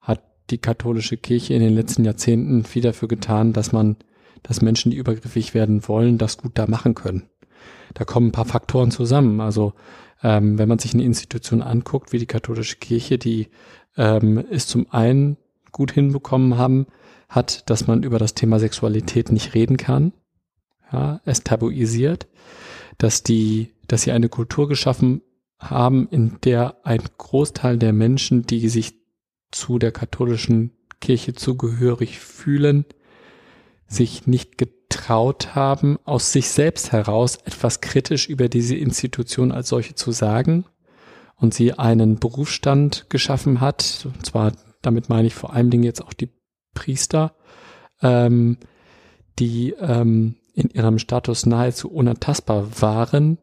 hat die katholische Kirche in den letzten Jahrzehnten viel dafür getan, dass man, dass Menschen, die übergriffig werden wollen, das gut da machen können. Da kommen ein paar Faktoren zusammen. Also ähm, wenn man sich eine Institution anguckt, wie die katholische Kirche, die ähm, ist zum einen gut hinbekommen haben, hat, dass man über das Thema Sexualität nicht reden kann, ja, es tabuisiert, dass die, dass sie eine Kultur geschaffen haben, in der ein Großteil der Menschen, die sich zu der katholischen Kirche zugehörig fühlen, sich nicht getraut haben, aus sich selbst heraus etwas kritisch über diese Institution als solche zu sagen und sie einen Berufsstand geschaffen hat, und zwar damit meine ich vor allen Dingen jetzt auch die Priester, ähm, die ähm, in ihrem Status nahezu unantastbar waren.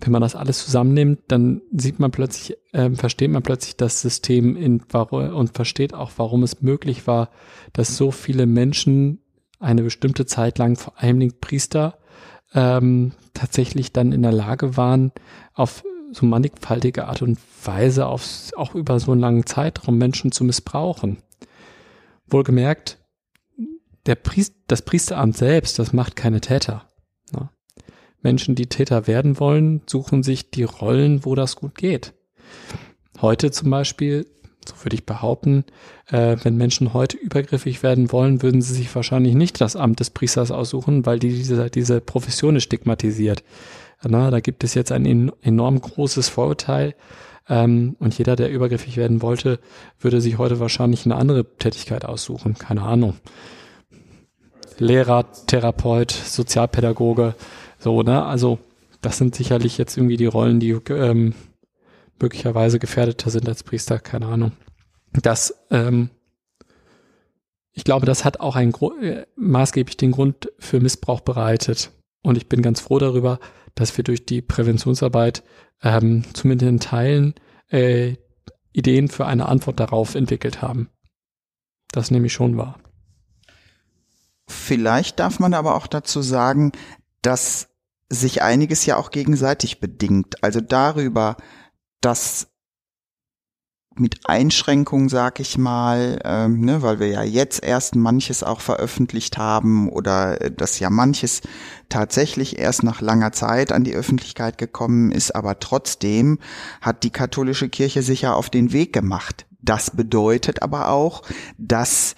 Wenn man das alles zusammennimmt, dann sieht man plötzlich, ähm, versteht man plötzlich das System in, und versteht auch, warum es möglich war, dass so viele Menschen eine bestimmte Zeit lang, vor allen Dingen Priester, ähm, tatsächlich dann in der Lage waren, auf so mannigfaltige Art und Weise aufs, auch über so einen langen Zeitraum Menschen zu missbrauchen. Wohlgemerkt, der Priest, das Priesteramt selbst, das macht keine Täter. Ne? Menschen, die Täter werden wollen, suchen sich die Rollen, wo das gut geht. Heute zum Beispiel, so würde ich behaupten, äh, wenn Menschen heute übergriffig werden wollen, würden sie sich wahrscheinlich nicht das Amt des Priesters aussuchen, weil die diese, diese Profession ist stigmatisiert. Na, da gibt es jetzt ein enorm großes Vorurteil. Ähm, und jeder, der übergriffig werden wollte, würde sich heute wahrscheinlich eine andere Tätigkeit aussuchen. Keine Ahnung. Lehrer, Therapeut, Sozialpädagoge, so, ne? Also, das sind sicherlich jetzt irgendwie die Rollen, die ähm, möglicherweise gefährdeter sind als Priester, keine Ahnung. Das, ähm, ich glaube, das hat auch einen äh, maßgeblich den Grund für Missbrauch bereitet. Und ich bin ganz froh darüber, dass wir durch die Präventionsarbeit ähm, zumindest in Teilen äh, Ideen für eine Antwort darauf entwickelt haben. Das nehme ich schon wahr. Vielleicht darf man aber auch dazu sagen, dass sich einiges ja auch gegenseitig bedingt. Also darüber, dass mit Einschränkungen, sag ich mal, ähm, ne, weil wir ja jetzt erst manches auch veröffentlicht haben oder äh, dass ja manches tatsächlich erst nach langer Zeit an die Öffentlichkeit gekommen ist, aber trotzdem hat die katholische Kirche sich ja auf den Weg gemacht. Das bedeutet aber auch, dass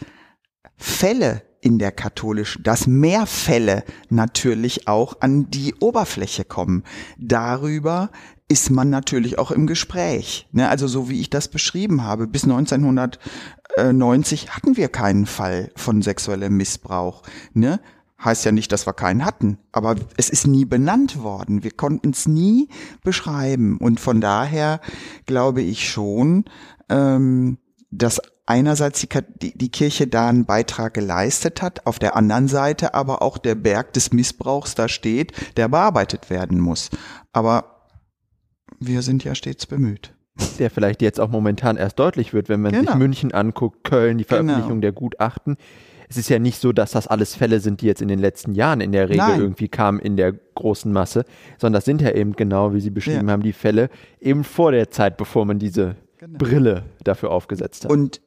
Fälle in der katholischen, dass mehr Fälle natürlich auch an die Oberfläche kommen. Darüber ist man natürlich auch im Gespräch. Ne? Also so wie ich das beschrieben habe, bis 1990 hatten wir keinen Fall von sexuellem Missbrauch. Ne? Heißt ja nicht, dass wir keinen hatten, aber es ist nie benannt worden. Wir konnten es nie beschreiben. Und von daher glaube ich schon, ähm, dass einerseits die, die, die Kirche da einen Beitrag geleistet hat, auf der anderen Seite aber auch der Berg des Missbrauchs da steht, der bearbeitet werden muss. Aber wir sind ja stets bemüht. Der vielleicht jetzt auch momentan erst deutlich wird, wenn man genau. sich München anguckt, Köln, die genau. Veröffentlichung genau. der Gutachten. Es ist ja nicht so, dass das alles Fälle sind, die jetzt in den letzten Jahren in der Regel Nein. irgendwie kamen in der großen Masse, sondern das sind ja eben genau, wie Sie beschrieben ja. haben, die Fälle eben vor der Zeit, bevor man diese genau. Brille dafür aufgesetzt hat. Und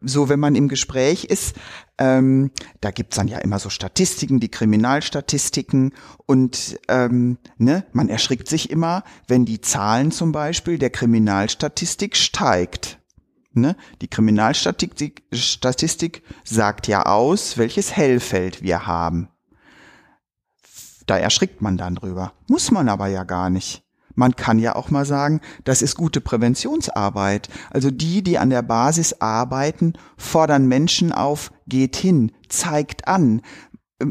so, wenn man im Gespräch ist, ähm, da gibt's dann ja immer so Statistiken, die Kriminalstatistiken und ähm, ne, man erschrickt sich immer, wenn die Zahlen zum Beispiel der Kriminalstatistik steigt. Ne? Die Kriminalstatistik Statistik sagt ja aus, welches Hellfeld wir haben. Da erschrickt man dann drüber. Muss man aber ja gar nicht. Man kann ja auch mal sagen, das ist gute Präventionsarbeit. Also die, die an der Basis arbeiten, fordern Menschen auf, geht hin, zeigt an,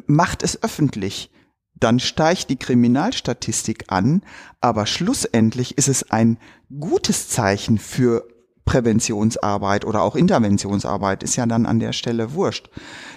macht es öffentlich. Dann steigt die Kriminalstatistik an, aber schlussendlich ist es ein gutes Zeichen für Präventionsarbeit oder auch Interventionsarbeit, ist ja dann an der Stelle wurscht,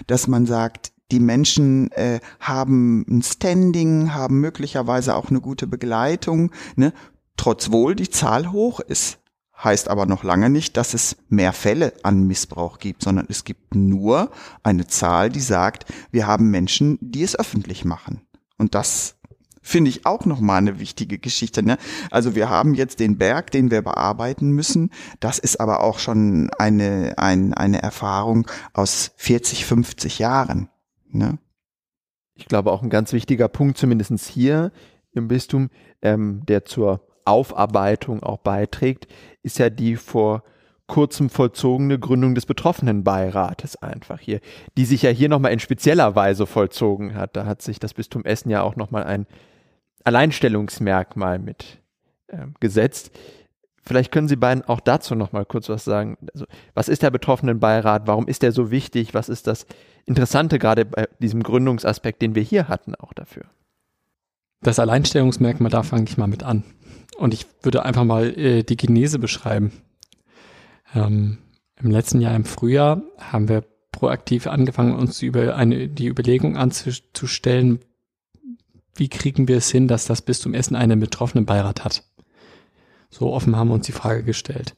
dass man sagt, die Menschen äh, haben ein Standing, haben möglicherweise auch eine gute Begleitung, ne? trotz wohl die Zahl hoch ist. heißt aber noch lange nicht, dass es mehr Fälle an Missbrauch gibt, sondern es gibt nur eine Zahl, die sagt, wir haben Menschen, die es öffentlich machen. Und das finde ich auch nochmal eine wichtige Geschichte. Ne? Also wir haben jetzt den Berg, den wir bearbeiten müssen. Das ist aber auch schon eine, ein, eine Erfahrung aus 40, 50 Jahren. Ne? Ich glaube auch ein ganz wichtiger Punkt, zumindestens hier im Bistum, ähm, der zur Aufarbeitung auch beiträgt, ist ja die vor kurzem vollzogene Gründung des Betroffenenbeirates einfach hier, die sich ja hier nochmal in spezieller Weise vollzogen hat. Da hat sich das Bistum Essen ja auch nochmal ein Alleinstellungsmerkmal mit äh, gesetzt. Vielleicht können Sie beiden auch dazu nochmal kurz was sagen. Also, was ist der Betroffenenbeirat? Warum ist der so wichtig? Was ist das Interessante gerade bei diesem Gründungsaspekt, den wir hier hatten, auch dafür? Das Alleinstellungsmerkmal, da fange ich mal mit an. Und ich würde einfach mal äh, die Genese beschreiben. Ähm, Im letzten Jahr im Frühjahr haben wir proaktiv angefangen, uns über eine, die Überlegung anzustellen, wie kriegen wir es hin, dass das Bistum Essen einen betroffenen Beirat hat. So offen haben wir uns die Frage gestellt.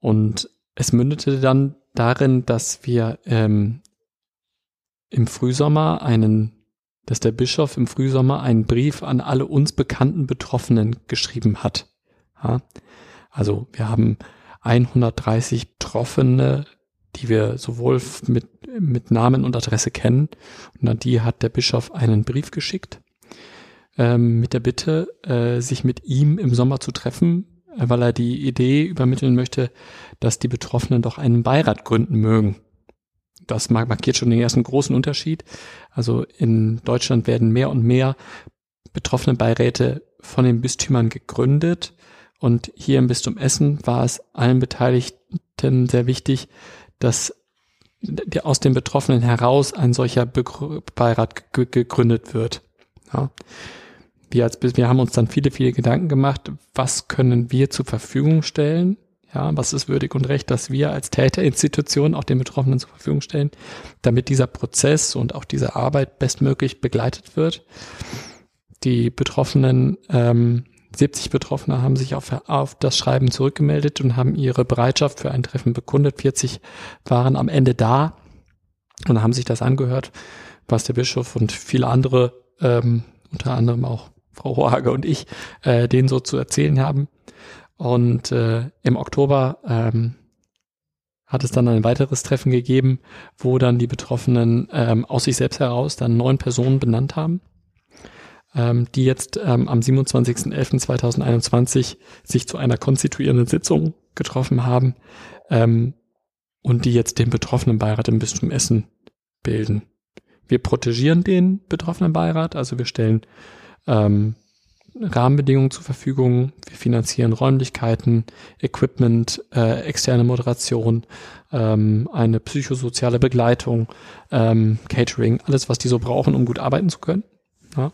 Und es mündete dann darin, dass wir ähm, im Frühsommer einen dass der Bischof im Frühsommer einen Brief an alle uns bekannten Betroffenen geschrieben hat. Ja? Also wir haben 130 Betroffene, die wir sowohl mit, mit Namen und Adresse kennen. Und an die hat der Bischof einen Brief geschickt ähm, mit der Bitte, äh, sich mit ihm im Sommer zu treffen, weil er die Idee übermitteln möchte, dass die Betroffenen doch einen Beirat gründen mögen das markiert schon den ersten großen Unterschied. Also in Deutschland werden mehr und mehr betroffene Beiräte von den Bistümern gegründet. Und hier im Bistum Essen war es allen Beteiligten sehr wichtig, dass aus den Betroffenen heraus ein solcher Beirat gegründet wird. Ja. Wir, als, wir haben uns dann viele, viele Gedanken gemacht, was können wir zur Verfügung stellen, ja, was ist würdig und recht, dass wir als Täterinstitution auch den Betroffenen zur Verfügung stellen, damit dieser Prozess und auch diese Arbeit bestmöglich begleitet wird. Die Betroffenen, ähm, 70 Betroffene haben sich auf, auf das Schreiben zurückgemeldet und haben ihre Bereitschaft für ein Treffen bekundet. 40 waren am Ende da und haben sich das angehört, was der Bischof und viele andere, ähm, unter anderem auch Frau Hohage und ich, äh, denen so zu erzählen haben. Und äh, im Oktober ähm, hat es dann ein weiteres Treffen gegeben, wo dann die Betroffenen ähm, aus sich selbst heraus dann neun Personen benannt haben, ähm, die jetzt ähm, am 27.11.2021 sich zu einer konstituierenden Sitzung getroffen haben ähm, und die jetzt den betroffenen Beirat im Bistum Essen bilden. Wir protegieren den betroffenen Beirat, also wir stellen ähm, Rahmenbedingungen zur Verfügung. Wir finanzieren Räumlichkeiten, Equipment, äh, externe Moderation, ähm, eine psychosoziale Begleitung, ähm, Catering, alles, was die so brauchen, um gut arbeiten zu können. Ja.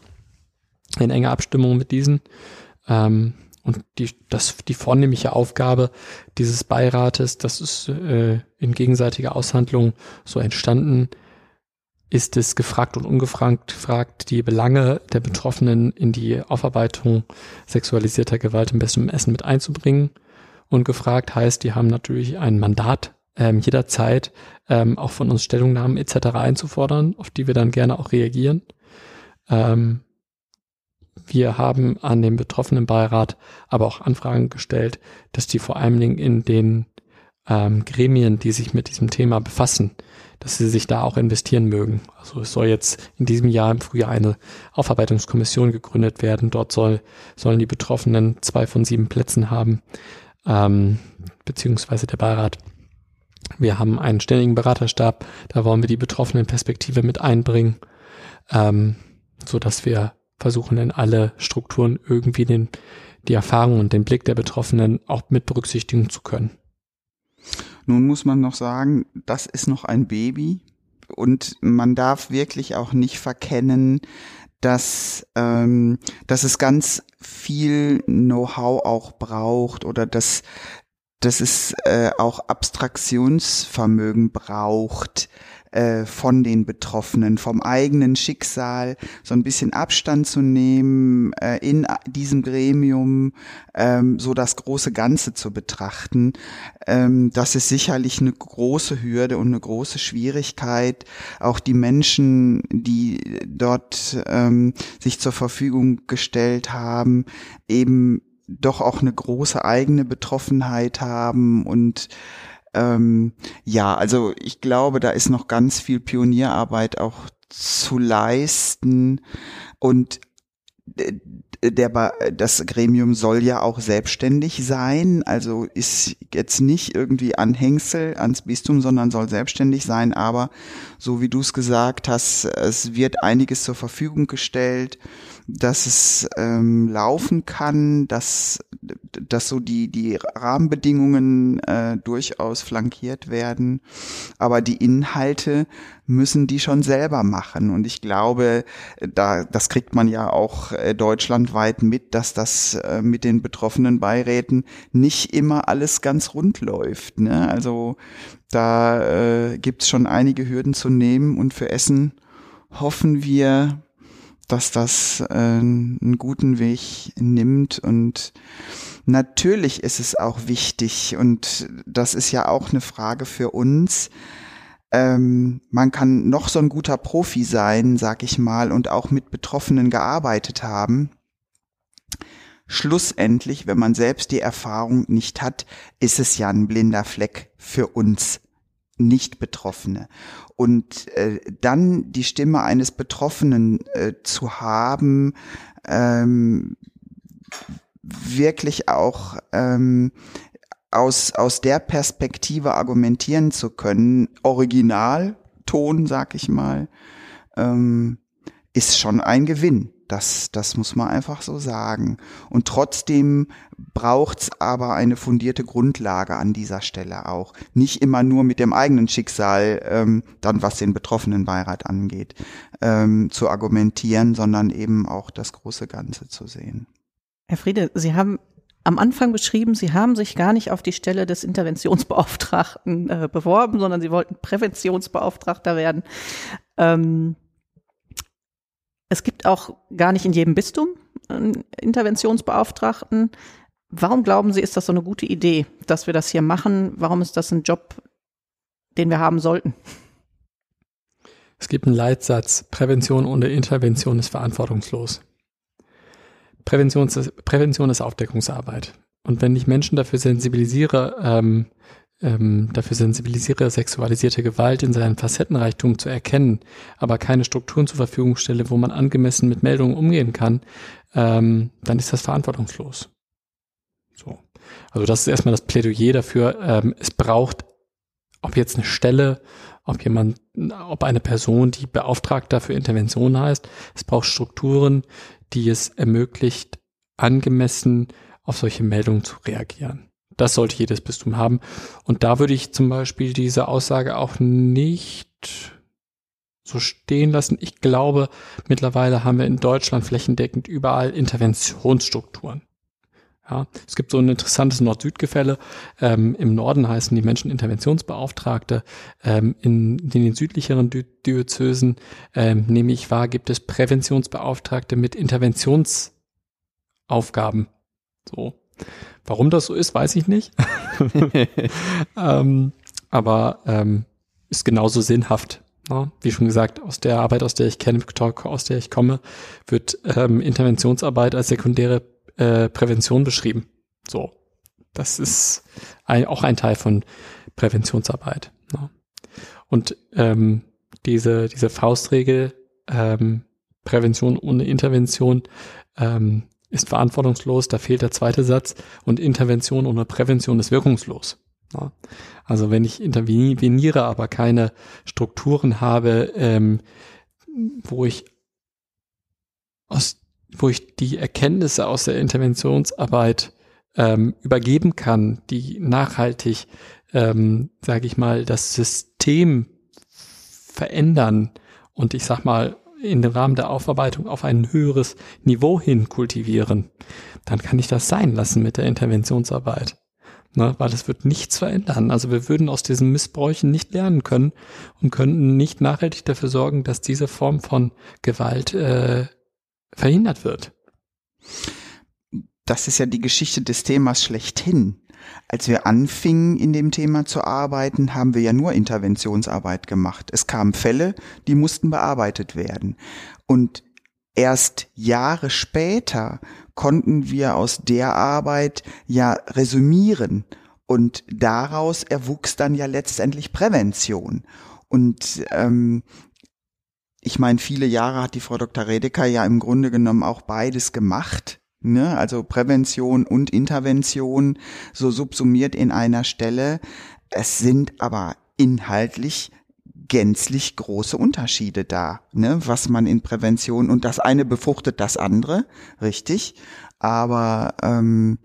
In enger Abstimmung mit diesen. Ähm, und die, das, die vornehmliche Aufgabe dieses Beirates, das ist äh, in gegenseitiger Aushandlung so entstanden, ist es gefragt und ungefragt, fragt die Belange der Betroffenen in die Aufarbeitung sexualisierter Gewalt im besten Essen mit einzubringen. Und gefragt heißt, die haben natürlich ein Mandat, ähm, jederzeit ähm, auch von uns Stellungnahmen etc. einzufordern, auf die wir dann gerne auch reagieren. Ähm, wir haben an den betroffenen Beirat aber auch Anfragen gestellt, dass die vor allen Dingen in den ähm, Gremien, die sich mit diesem Thema befassen, dass sie sich da auch investieren mögen. Also es soll jetzt in diesem Jahr im Frühjahr eine Aufarbeitungskommission gegründet werden. Dort soll, sollen die Betroffenen zwei von sieben Plätzen haben, ähm, beziehungsweise der Beirat. Wir haben einen ständigen Beraterstab, da wollen wir die betroffenen Perspektive mit einbringen, ähm, so dass wir versuchen, in alle Strukturen irgendwie den, die Erfahrung und den Blick der Betroffenen auch mit berücksichtigen zu können. Nun muss man noch sagen, das ist noch ein Baby und man darf wirklich auch nicht verkennen, dass, ähm, dass es ganz viel Know-how auch braucht oder dass dass es äh, auch Abstraktionsvermögen braucht, äh, von den Betroffenen, vom eigenen Schicksal, so ein bisschen Abstand zu nehmen, äh, in diesem Gremium ähm, so das große Ganze zu betrachten. Ähm, das ist sicherlich eine große Hürde und eine große Schwierigkeit. Auch die Menschen, die dort ähm, sich zur Verfügung gestellt haben, eben doch auch eine große eigene Betroffenheit haben und ähm, ja, also ich glaube, da ist noch ganz viel Pionierarbeit auch zu leisten. Und der, das Gremium soll ja auch selbstständig sein, also ist jetzt nicht irgendwie Anhängsel ans Bistum, sondern soll selbstständig sein, aber so wie du es gesagt hast, es wird einiges zur Verfügung gestellt dass es ähm, laufen kann, dass, dass so die, die Rahmenbedingungen äh, durchaus flankiert werden. Aber die Inhalte müssen die schon selber machen. Und ich glaube, da, das kriegt man ja auch äh, deutschlandweit mit, dass das äh, mit den betroffenen Beiräten nicht immer alles ganz rund läuft. Ne? Also da äh, gibt es schon einige Hürden zu nehmen und für Essen hoffen wir, dass das äh, einen guten Weg nimmt und natürlich ist es auch wichtig und das ist ja auch eine Frage für uns. Ähm, man kann noch so ein guter Profi sein, sag ich mal, und auch mit Betroffenen gearbeitet haben. Schlussendlich, wenn man selbst die Erfahrung nicht hat, ist es ja ein blinder Fleck für uns Nicht-Betroffene. Und äh, dann die Stimme eines Betroffenen äh, zu haben, ähm, wirklich auch ähm, aus, aus der Perspektive argumentieren zu können, Originalton, sag ich mal, ähm, ist schon ein Gewinn. Das, das muss man einfach so sagen. Und trotzdem braucht's aber eine fundierte Grundlage an dieser Stelle auch. Nicht immer nur mit dem eigenen Schicksal, ähm, dann was den betroffenen Beirat angeht, ähm, zu argumentieren, sondern eben auch das große Ganze zu sehen. Herr Friede, Sie haben am Anfang beschrieben, Sie haben sich gar nicht auf die Stelle des Interventionsbeauftragten äh, beworben, sondern Sie wollten Präventionsbeauftragter werden. Ähm, es gibt auch gar nicht in jedem Bistum einen Interventionsbeauftragten. Warum glauben Sie, ist das so eine gute Idee, dass wir das hier machen? Warum ist das ein Job, den wir haben sollten? Es gibt einen Leitsatz, Prävention ohne Intervention ist verantwortungslos. Prävention ist, Prävention ist Aufdeckungsarbeit. Und wenn ich Menschen dafür sensibilisiere, ähm, ähm, dafür sensibilisiere, sexualisierte Gewalt in seinem Facettenreichtum zu erkennen, aber keine Strukturen zur Verfügung stelle, wo man angemessen mit Meldungen umgehen kann, ähm, dann ist das verantwortungslos. So. Also das ist erstmal das Plädoyer dafür. Ähm, es braucht, ob jetzt eine Stelle, ob jemand, ob eine Person, die Beauftragter für Intervention heißt, es braucht Strukturen, die es ermöglicht, angemessen auf solche Meldungen zu reagieren. Das sollte jedes Bistum haben. Und da würde ich zum Beispiel diese Aussage auch nicht so stehen lassen. Ich glaube, mittlerweile haben wir in Deutschland flächendeckend überall Interventionsstrukturen. Ja, es gibt so ein interessantes Nord-Süd-Gefälle. Ähm, Im Norden heißen die Menschen Interventionsbeauftragte. Ähm, in, in, den südlicheren Di Diözesen, ähm, nehme ich wahr, gibt es Präventionsbeauftragte mit Interventionsaufgaben. So. Warum das so ist, weiß ich nicht. ähm, aber ähm, ist genauso sinnhaft. Ne? wie schon gesagt, aus der Arbeit, aus der ich kenne, aus der ich komme, wird ähm, Interventionsarbeit als sekundäre äh, Prävention beschrieben. So, das ist ein, auch ein Teil von Präventionsarbeit. Ne? Und ähm, diese diese Faustregel ähm, Prävention ohne Intervention ähm, ist verantwortungslos, da fehlt der zweite Satz und Intervention ohne Prävention ist wirkungslos. Ja. Also wenn ich interveniere, aber keine Strukturen habe, ähm, wo ich aus, wo ich die Erkenntnisse aus der Interventionsarbeit ähm, übergeben kann, die nachhaltig, ähm, sage ich mal, das System verändern und ich sag mal in dem Rahmen der Aufarbeitung auf ein höheres Niveau hin kultivieren, dann kann ich das sein lassen mit der Interventionsarbeit. Ne, weil es wird nichts verändern. Also wir würden aus diesen Missbräuchen nicht lernen können und könnten nicht nachhaltig dafür sorgen, dass diese Form von Gewalt äh, verhindert wird. Das ist ja die Geschichte des Themas schlechthin. Als wir anfingen, in dem Thema zu arbeiten, haben wir ja nur Interventionsarbeit gemacht. Es kamen Fälle, die mussten bearbeitet werden. Und erst Jahre später konnten wir aus der Arbeit ja resümieren. Und daraus erwuchs dann ja letztendlich Prävention. Und ähm, ich meine, viele Jahre hat die Frau Dr. Redeker ja im Grunde genommen auch beides gemacht. Ne? Also Prävention und Intervention so subsumiert in einer Stelle. Es sind aber inhaltlich gänzlich große Unterschiede da, ne, was man in Prävention und das eine befruchtet das andere, richtig, aber ähm,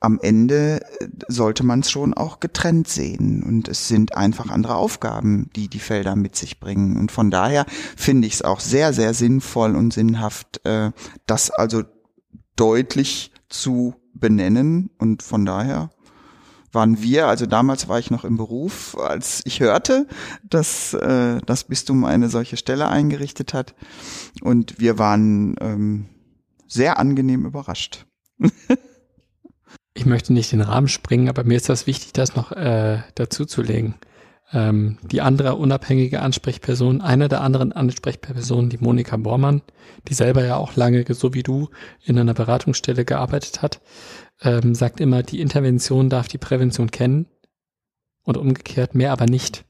am Ende sollte man es schon auch getrennt sehen und es sind einfach andere Aufgaben, die die Felder mit sich bringen und von daher finde ich es auch sehr sehr sinnvoll und sinnhaft, äh, das also deutlich zu benennen und von daher waren wir, also damals war ich noch im Beruf, als ich hörte, dass äh, das Bistum eine solche Stelle eingerichtet hat. Und wir waren ähm, sehr angenehm überrascht. ich möchte nicht den Rahmen springen, aber mir ist das wichtig, das noch äh, dazu zu legen. Ähm, die andere unabhängige Ansprechperson, eine der anderen Ansprechpersonen, die Monika Bormann, die selber ja auch lange, so wie du, in einer Beratungsstelle gearbeitet hat, ähm, sagt immer, die Intervention darf die Prävention kennen und umgekehrt mehr aber nicht,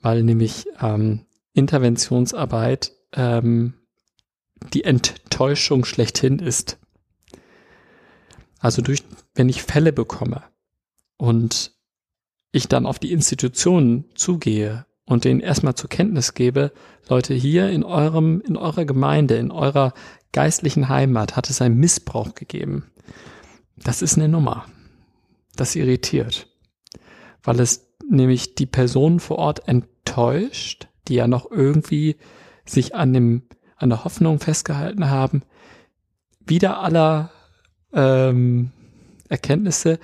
weil nämlich ähm, Interventionsarbeit ähm, die Enttäuschung schlechthin ist. Also durch, wenn ich Fälle bekomme und ich dann auf die Institutionen zugehe und denen erstmal zur Kenntnis gebe, Leute, hier in eurem, in eurer Gemeinde, in eurer geistlichen Heimat hat es einen Missbrauch gegeben. Das ist eine Nummer. Das irritiert. Weil es nämlich die Personen vor Ort enttäuscht, die ja noch irgendwie sich an dem, an der Hoffnung festgehalten haben, wieder aller ähm, Erkenntnisse,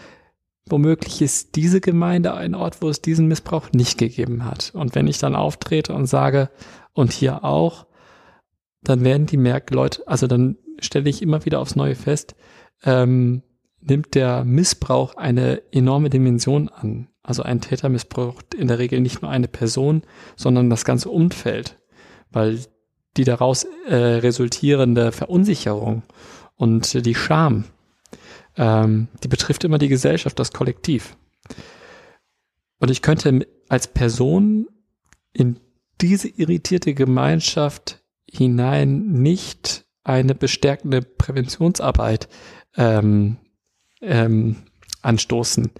womöglich ist diese Gemeinde ein Ort, wo es diesen Missbrauch nicht gegeben hat. Und wenn ich dann auftrete und sage, und hier auch, dann werden die merken, Leute, also dann stelle ich immer wieder aufs Neue fest, ähm, nimmt der Missbrauch eine enorme Dimension an. Also ein Täter missbraucht in der Regel nicht nur eine Person, sondern das ganze Umfeld, weil die daraus äh, resultierende Verunsicherung und die Scham, ähm, die betrifft immer die Gesellschaft, das Kollektiv. Und ich könnte als Person in diese irritierte Gemeinschaft hinein nicht eine bestärkende Präventionsarbeit ähm, ähm, anstoßen,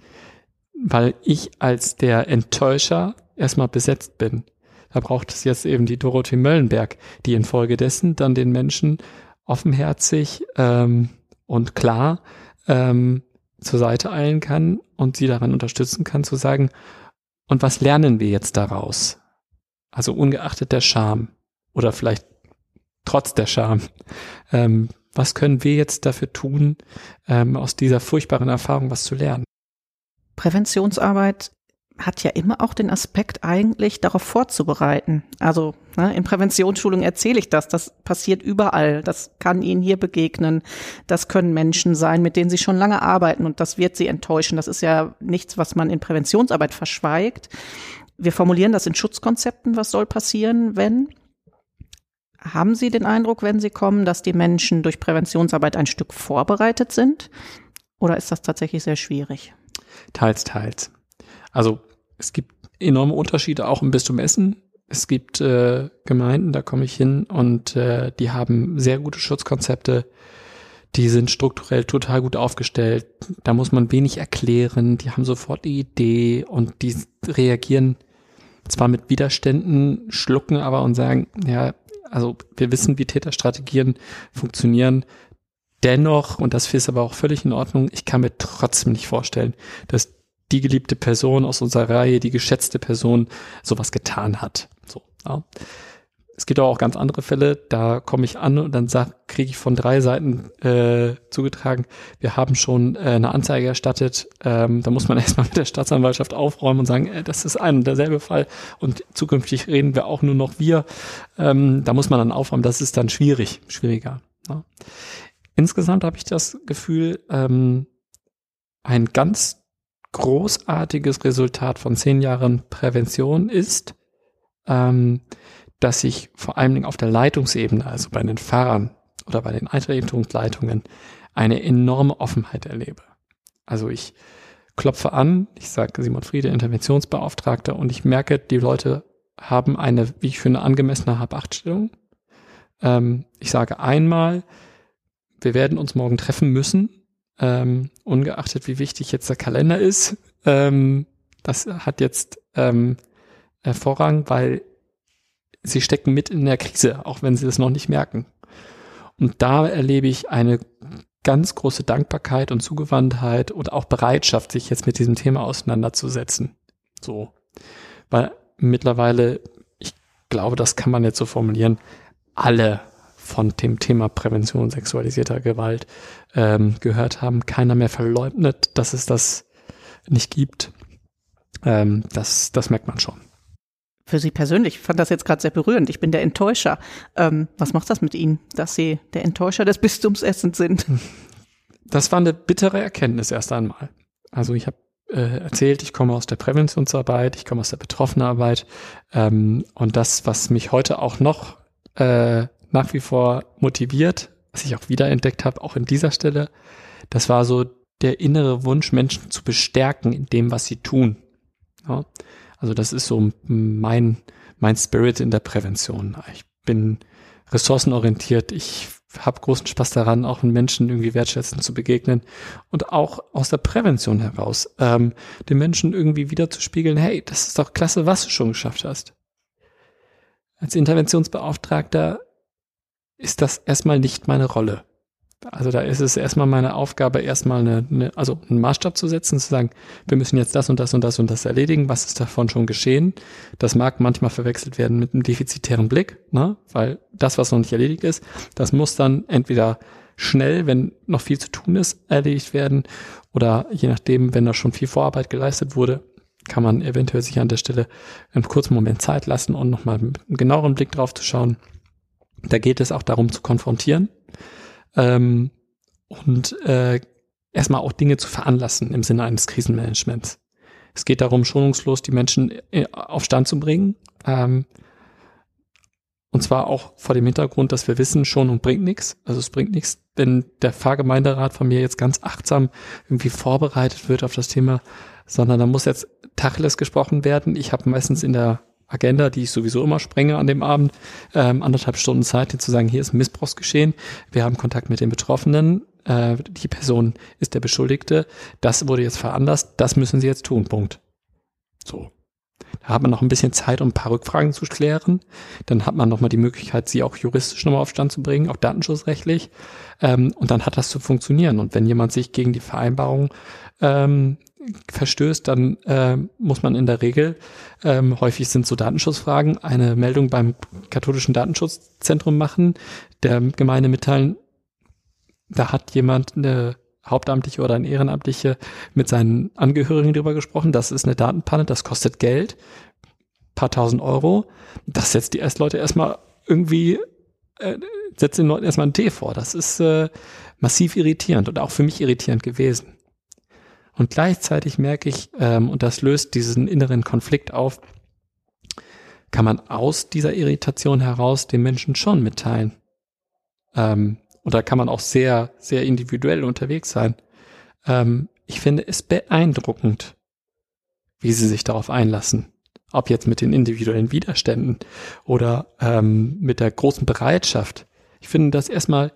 weil ich als der Enttäuscher erstmal besetzt bin. Da braucht es jetzt eben die Dorothee Möllenberg, die infolgedessen dann den Menschen offenherzig ähm, und klar ähm, zur Seite eilen kann und sie daran unterstützen kann, zu sagen, und was lernen wir jetzt daraus? Also ungeachtet der Scham oder vielleicht trotz der Scham. Ähm, was können wir jetzt dafür tun, ähm, aus dieser furchtbaren Erfahrung was zu lernen? Präventionsarbeit hat ja immer auch den Aspekt eigentlich darauf vorzubereiten. Also ne, in Präventionsschulung erzähle ich das. Das passiert überall. Das kann Ihnen hier begegnen. Das können Menschen sein, mit denen Sie schon lange arbeiten und das wird Sie enttäuschen. Das ist ja nichts, was man in Präventionsarbeit verschweigt. Wir formulieren das in Schutzkonzepten. Was soll passieren, wenn? Haben Sie den Eindruck, wenn Sie kommen, dass die Menschen durch Präventionsarbeit ein Stück vorbereitet sind? Oder ist das tatsächlich sehr schwierig? Teils, teils. Also es gibt enorme Unterschiede auch im Bistum Essen. Es gibt äh, Gemeinden, da komme ich hin und äh, die haben sehr gute Schutzkonzepte. Die sind strukturell total gut aufgestellt. Da muss man wenig erklären. Die haben sofort die Idee und die reagieren zwar mit Widerständen, schlucken aber und sagen, ja, also wir wissen, wie Täterstrategien funktionieren. Dennoch, und das ist aber auch völlig in Ordnung, ich kann mir trotzdem nicht vorstellen, dass die geliebte Person aus unserer Reihe, die geschätzte Person, sowas getan hat. So, ja. es gibt auch ganz andere Fälle, da komme ich an und dann kriege ich von drei Seiten äh, zugetragen, wir haben schon äh, eine Anzeige erstattet. Ähm, da muss man erstmal mit der Staatsanwaltschaft aufräumen und sagen, äh, das ist ein und derselbe Fall und zukünftig reden wir auch nur noch wir. Ähm, da muss man dann aufräumen, das ist dann schwierig, schwieriger. Ja. Insgesamt habe ich das Gefühl, ähm, ein ganz großartiges Resultat von zehn Jahren Prävention ist, ähm, dass ich vor allen Dingen auf der Leitungsebene, also bei den Fahrern oder bei den Eintretungsleitungen, eine enorme Offenheit erlebe. Also ich klopfe an, ich sage Simon Friede, Interventionsbeauftragter, und ich merke, die Leute haben eine, wie ich finde, angemessene Habachtstellung. Ähm, ich sage einmal, wir werden uns morgen treffen müssen, ähm, ungeachtet wie wichtig jetzt der Kalender ist. Ähm, das hat jetzt ähm, Vorrang, weil sie stecken mit in der Krise, auch wenn sie das noch nicht merken. Und da erlebe ich eine ganz große Dankbarkeit und Zugewandtheit und auch Bereitschaft, sich jetzt mit diesem Thema auseinanderzusetzen. So. Weil mittlerweile, ich glaube, das kann man jetzt so formulieren, alle von dem Thema Prävention sexualisierter Gewalt ähm, gehört haben. Keiner mehr verleugnet, dass es das nicht gibt. Ähm, das, das merkt man schon für Sie persönlich, ich fand das jetzt gerade sehr berührend. Ich bin der Enttäuscher. Ähm, was macht das mit Ihnen, dass Sie der Enttäuscher des Bistums Essen sind? Das war eine bittere Erkenntnis erst einmal. Also ich habe äh, erzählt, ich komme aus der Präventionsarbeit, ich komme aus der Betroffenenarbeit ähm, und das, was mich heute auch noch äh, nach wie vor motiviert, was ich auch wiederentdeckt habe, auch in dieser Stelle, das war so der innere Wunsch, Menschen zu bestärken in dem, was sie tun. Ja? Also das ist so mein, mein Spirit in der Prävention. Ich bin ressourcenorientiert. Ich habe großen Spaß daran, auch Menschen irgendwie wertschätzend zu begegnen und auch aus der Prävention heraus ähm, den Menschen irgendwie wieder zu spiegeln, hey, das ist doch klasse, was du schon geschafft hast. Als Interventionsbeauftragter ist das erstmal nicht meine Rolle. Also da ist es erstmal meine Aufgabe, erstmal eine, eine, also einen Maßstab zu setzen, zu sagen, wir müssen jetzt das und das und das und das erledigen, was ist davon schon geschehen. Das mag manchmal verwechselt werden mit einem defizitären Blick, ne? weil das, was noch nicht erledigt ist, das muss dann entweder schnell, wenn noch viel zu tun ist, erledigt werden oder je nachdem, wenn da schon viel Vorarbeit geleistet wurde, kann man eventuell sich an der Stelle einen kurzen Moment Zeit lassen und nochmal einen genaueren Blick drauf zu schauen. Da geht es auch darum zu konfrontieren ähm, und äh, erstmal auch Dinge zu veranlassen im Sinne eines Krisenmanagements. Es geht darum, schonungslos die Menschen äh, auf Stand zu bringen. Ähm, und zwar auch vor dem Hintergrund, dass wir wissen, Schonung bringt nichts. Also es bringt nichts, wenn der Fahrgemeinderat von mir jetzt ganz achtsam irgendwie vorbereitet wird auf das Thema, sondern da muss jetzt Tacheles gesprochen werden. Ich habe meistens in der Agenda, die ich sowieso immer sprenge an dem Abend, ähm, anderthalb Stunden Zeit, hier zu sagen, hier ist ein Missbrauchsgeschehen, wir haben Kontakt mit den Betroffenen, äh, die Person ist der Beschuldigte, das wurde jetzt veranlasst, das müssen sie jetzt tun, Punkt. So. Da hat man noch ein bisschen Zeit, um ein paar Rückfragen zu klären. Dann hat man nochmal die Möglichkeit, sie auch juristisch nochmal auf Stand zu bringen, auch datenschutzrechtlich. Ähm, und dann hat das zu funktionieren. Und wenn jemand sich gegen die Vereinbarung ähm, verstößt, dann äh, muss man in der Regel, ähm, häufig sind so Datenschutzfragen, eine Meldung beim katholischen Datenschutzzentrum machen, der Gemeinde mitteilen, da hat jemand eine Hauptamtliche oder ein Ehrenamtliche mit seinen Angehörigen drüber gesprochen, das ist eine Datenpanne, das kostet Geld, paar tausend Euro. Das setzt die erst Leute erstmal irgendwie, äh, setzt den Leuten erstmal ein T vor. Das ist äh, massiv irritierend und auch für mich irritierend gewesen. Und gleichzeitig merke ich, ähm, und das löst diesen inneren Konflikt auf, kann man aus dieser Irritation heraus den Menschen schon mitteilen. Ähm, oder kann man auch sehr, sehr individuell unterwegs sein. Ähm, ich finde es beeindruckend, wie sie sich darauf einlassen. Ob jetzt mit den individuellen Widerständen oder ähm, mit der großen Bereitschaft. Ich finde das erstmal,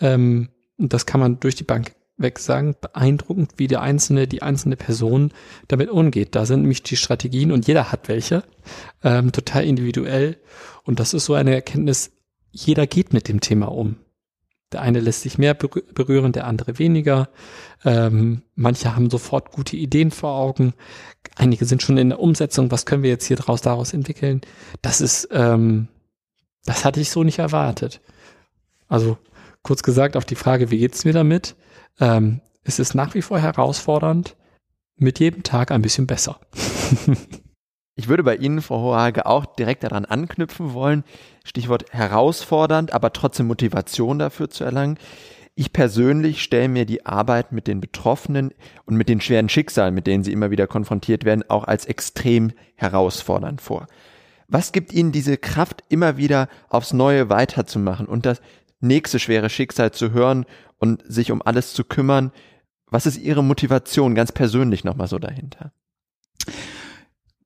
ähm, das kann man durch die Bank weg sagen, beeindruckend, wie der einzelne, die einzelne Person damit umgeht. Da sind nämlich die Strategien und jeder hat welche, ähm, total individuell. Und das ist so eine Erkenntnis, jeder geht mit dem Thema um. Der eine lässt sich mehr berühren, der andere weniger. Ähm, manche haben sofort gute Ideen vor Augen. Einige sind schon in der Umsetzung. Was können wir jetzt hier draus daraus entwickeln? Das ist, ähm, Das hatte ich so nicht erwartet. Also kurz gesagt auf die Frage, wie geht's mir damit? Ähm, es ist nach wie vor herausfordernd, mit jedem Tag ein bisschen besser. Ich würde bei Ihnen, Frau Hohage, auch direkt daran anknüpfen wollen. Stichwort herausfordernd, aber trotzdem Motivation dafür zu erlangen. Ich persönlich stelle mir die Arbeit mit den Betroffenen und mit den schweren Schicksalen, mit denen sie immer wieder konfrontiert werden, auch als extrem herausfordernd vor. Was gibt Ihnen diese Kraft, immer wieder aufs Neue weiterzumachen und das nächste schwere Schicksal zu hören und sich um alles zu kümmern? Was ist Ihre Motivation ganz persönlich nochmal so dahinter?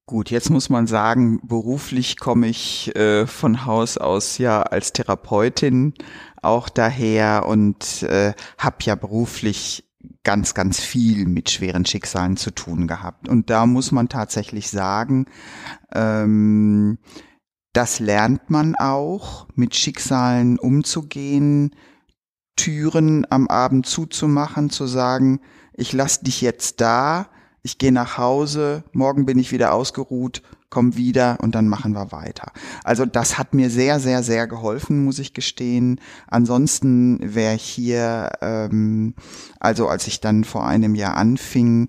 Gut, jetzt muss man sagen, beruflich komme ich äh, von Haus aus ja als Therapeutin auch daher und äh, habe ja beruflich ganz, ganz viel mit schweren Schicksalen zu tun gehabt. Und da muss man tatsächlich sagen, ähm, das lernt man auch, mit Schicksalen umzugehen, Türen am Abend zuzumachen, zu sagen, ich lass dich jetzt da, ich gehe nach Hause, morgen bin ich wieder ausgeruht, komm wieder und dann machen wir weiter. Also das hat mir sehr, sehr, sehr geholfen, muss ich gestehen. Ansonsten wäre ich hier, ähm, also als ich dann vor einem Jahr anfing,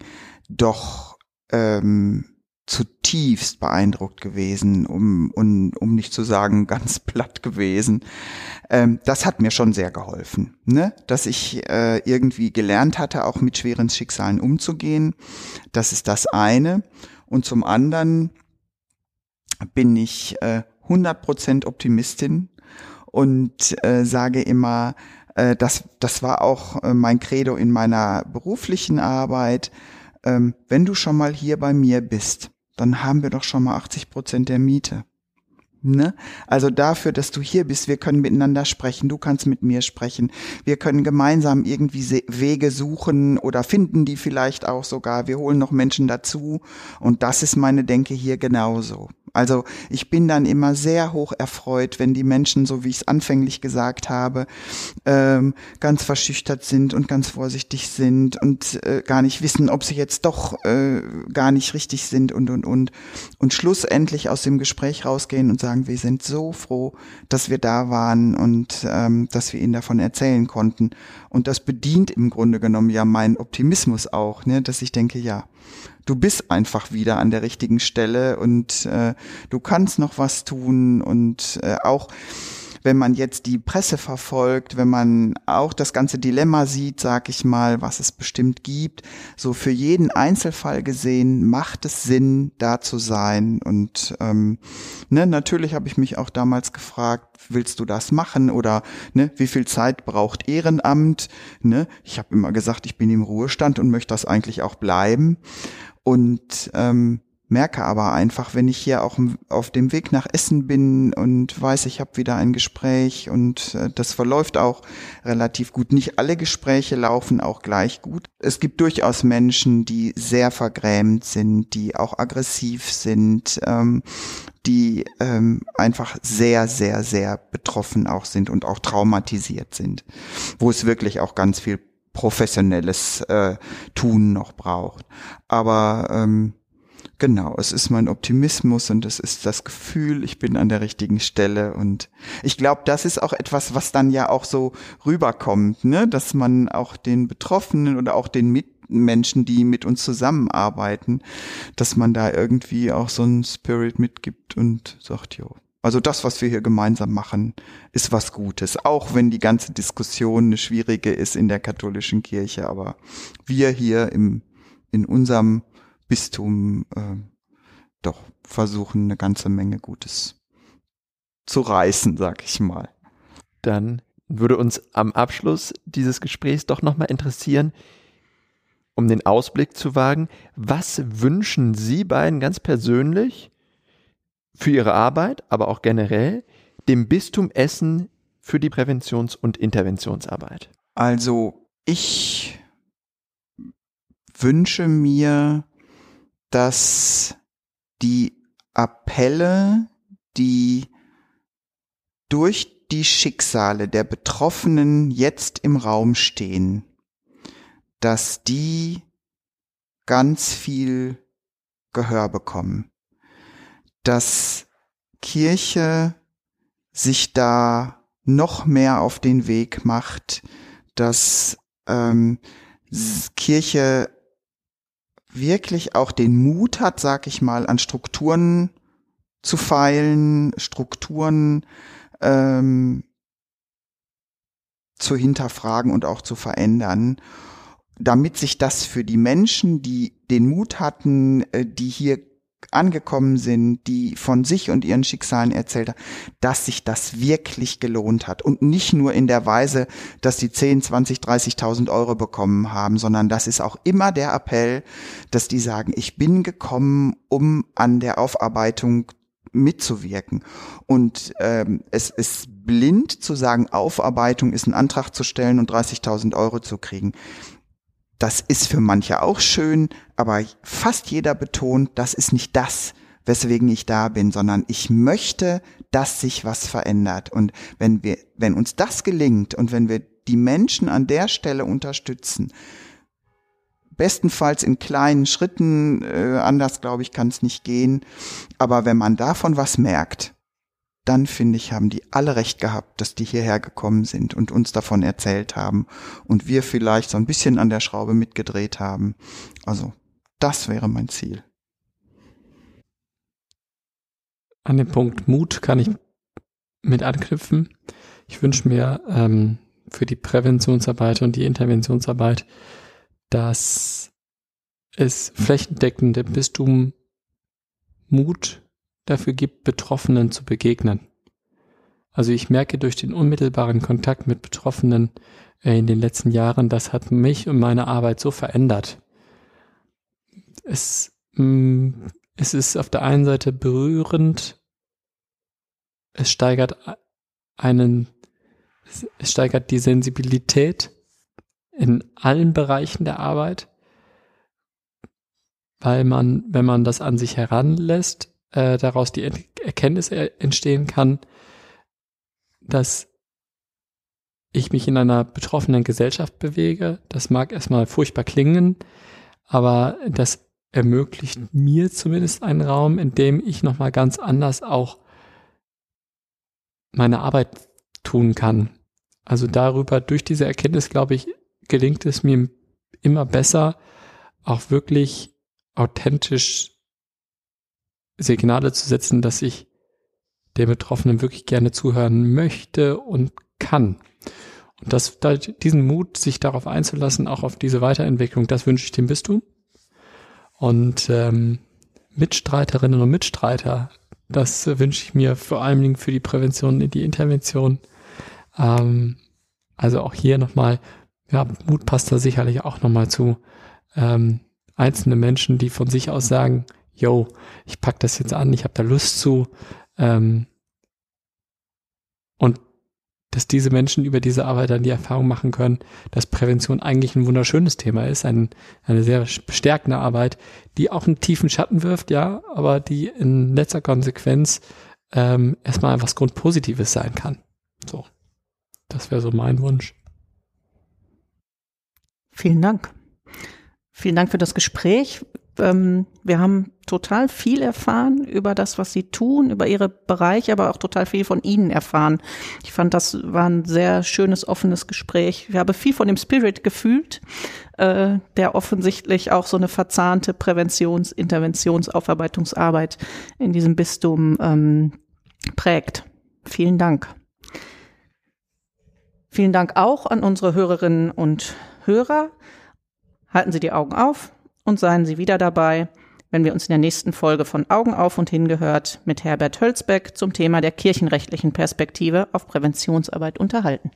doch ähm, zutiefst beeindruckt gewesen, um, um, um nicht zu sagen ganz platt gewesen. Ähm, das hat mir schon sehr geholfen, ne? dass ich äh, irgendwie gelernt hatte, auch mit schweren Schicksalen umzugehen. Das ist das eine. Und zum anderen bin ich äh, 100% Optimistin und äh, sage immer, äh, das, das war auch äh, mein Credo in meiner beruflichen Arbeit. Ähm, wenn du schon mal hier bei mir bist, dann haben wir doch schon mal 80 Prozent der Miete. Ne? Also dafür, dass du hier bist, wir können miteinander sprechen, du kannst mit mir sprechen, wir können gemeinsam irgendwie Wege suchen oder finden die vielleicht auch sogar, wir holen noch Menschen dazu und das ist meine Denke hier genauso. Also ich bin dann immer sehr hoch erfreut, wenn die Menschen, so wie ich es anfänglich gesagt habe, ähm, ganz verschüchtert sind und ganz vorsichtig sind und äh, gar nicht wissen, ob sie jetzt doch äh, gar nicht richtig sind und und und und schlussendlich aus dem Gespräch rausgehen und sagen, wir sind so froh, dass wir da waren und ähm, dass wir ihnen davon erzählen konnten. Und das bedient im Grunde genommen ja meinen Optimismus auch, ne, dass ich denke, ja, du bist einfach wieder an der richtigen Stelle und äh, du kannst noch was tun und äh, auch wenn man jetzt die Presse verfolgt, wenn man auch das ganze Dilemma sieht, sag ich mal, was es bestimmt gibt, so für jeden Einzelfall gesehen macht es Sinn, da zu sein. Und ähm, ne, natürlich habe ich mich auch damals gefragt, willst du das machen oder ne, wie viel Zeit braucht Ehrenamt? Ne? Ich habe immer gesagt, ich bin im Ruhestand und möchte das eigentlich auch bleiben. Und ähm, merke aber einfach, wenn ich hier auch auf dem Weg nach Essen bin und weiß, ich habe wieder ein Gespräch und äh, das verläuft auch relativ gut. Nicht alle Gespräche laufen auch gleich gut. Es gibt durchaus Menschen, die sehr vergrämt sind, die auch aggressiv sind, ähm, die ähm, einfach sehr, sehr, sehr betroffen auch sind und auch traumatisiert sind, wo es wirklich auch ganz viel professionelles äh, Tun noch braucht. Aber ähm, Genau, es ist mein Optimismus und es ist das Gefühl, ich bin an der richtigen Stelle und ich glaube, das ist auch etwas, was dann ja auch so rüberkommt, ne, dass man auch den Betroffenen oder auch den Mitmenschen, die mit uns zusammenarbeiten, dass man da irgendwie auch so einen Spirit mitgibt und sagt, jo, also das, was wir hier gemeinsam machen, ist was Gutes. Auch wenn die ganze Diskussion eine schwierige ist in der katholischen Kirche. Aber wir hier im, in unserem Bistum äh, doch versuchen, eine ganze Menge Gutes zu reißen, sag ich mal. Dann würde uns am Abschluss dieses Gesprächs doch nochmal interessieren, um den Ausblick zu wagen, was wünschen Sie beiden ganz persönlich für Ihre Arbeit, aber auch generell dem Bistum Essen für die Präventions- und Interventionsarbeit? Also ich wünsche mir, dass die Appelle, die durch die Schicksale der Betroffenen jetzt im Raum stehen, dass die ganz viel Gehör bekommen, dass Kirche sich da noch mehr auf den Weg macht, dass ähm, Kirche wirklich auch den Mut hat, sag ich mal, an Strukturen zu feilen, Strukturen ähm, zu hinterfragen und auch zu verändern, damit sich das für die Menschen, die den Mut hatten, äh, die hier angekommen sind, die von sich und ihren Schicksalen erzählt haben, dass sich das wirklich gelohnt hat. Und nicht nur in der Weise, dass sie 10, 20, 30.000 Euro bekommen haben, sondern das ist auch immer der Appell, dass die sagen, ich bin gekommen, um an der Aufarbeitung mitzuwirken. Und ähm, es ist blind zu sagen, Aufarbeitung ist ein Antrag zu stellen und 30.000 Euro zu kriegen. Das ist für manche auch schön, aber fast jeder betont, das ist nicht das, weswegen ich da bin, sondern ich möchte, dass sich was verändert. Und wenn wir, wenn uns das gelingt und wenn wir die Menschen an der Stelle unterstützen, bestenfalls in kleinen Schritten, äh, anders glaube ich, kann es nicht gehen, aber wenn man davon was merkt, dann finde ich, haben die alle recht gehabt, dass die hierher gekommen sind und uns davon erzählt haben und wir vielleicht so ein bisschen an der Schraube mitgedreht haben. Also, das wäre mein Ziel. An den Punkt Mut kann ich mit anknüpfen. Ich wünsche mir ähm, für die Präventionsarbeit und die Interventionsarbeit, dass es flächendeckend im Bistum Mut dafür gibt, Betroffenen zu begegnen. Also ich merke durch den unmittelbaren Kontakt mit Betroffenen äh, in den letzten Jahren, das hat mich und meine Arbeit so verändert. Es, mm, es ist auf der einen Seite berührend, es steigert einen, es steigert die Sensibilität in allen Bereichen der Arbeit, weil man, wenn man das an sich heranlässt, äh, daraus die Erkenntnis entstehen kann, dass ich mich in einer betroffenen Gesellschaft bewege. Das mag erstmal furchtbar klingen, aber das ermöglicht mir zumindest einen Raum, in dem ich nochmal ganz anders auch meine Arbeit tun kann. Also darüber, durch diese Erkenntnis, glaube ich, gelingt es mir immer besser, auch wirklich authentisch Signale zu setzen, dass ich der Betroffenen wirklich gerne zuhören möchte und kann. Und das, da, diesen Mut, sich darauf einzulassen, auch auf diese Weiterentwicklung, das wünsche ich dem Bistum. Und ähm, Mitstreiterinnen und Mitstreiter, das wünsche ich mir vor allen Dingen für die Prävention, die Intervention. Ähm, also auch hier nochmal, ja, Mut passt da sicherlich auch nochmal zu. Ähm, einzelne Menschen, die von sich aus sagen, yo, ich pack das jetzt an, ich habe da Lust zu. Ähm, und dass diese Menschen über diese Arbeit dann die Erfahrung machen können, dass Prävention eigentlich ein wunderschönes Thema ist, ein, eine sehr bestärkende Arbeit, die auch einen tiefen Schatten wirft, ja, aber die in letzter Konsequenz ähm, erstmal was Grundpositives sein kann. So, das wäre so mein Wunsch. Vielen Dank. Vielen Dank für das Gespräch ähm, wir haben total viel erfahren über das, was sie tun, über ihre Bereiche, aber auch total viel von ihnen erfahren. Ich fand, das war ein sehr schönes, offenes Gespräch. Ich habe viel von dem Spirit gefühlt, äh, der offensichtlich auch so eine verzahnte Präventions-, Interventions-, Aufarbeitungsarbeit in diesem Bistum ähm, prägt. Vielen Dank. Vielen Dank auch an unsere Hörerinnen und Hörer. Halten Sie die Augen auf und seien Sie wieder dabei, wenn wir uns in der nächsten Folge von Augen auf und hingehört mit Herbert Hölzbeck zum Thema der kirchenrechtlichen Perspektive auf Präventionsarbeit unterhalten.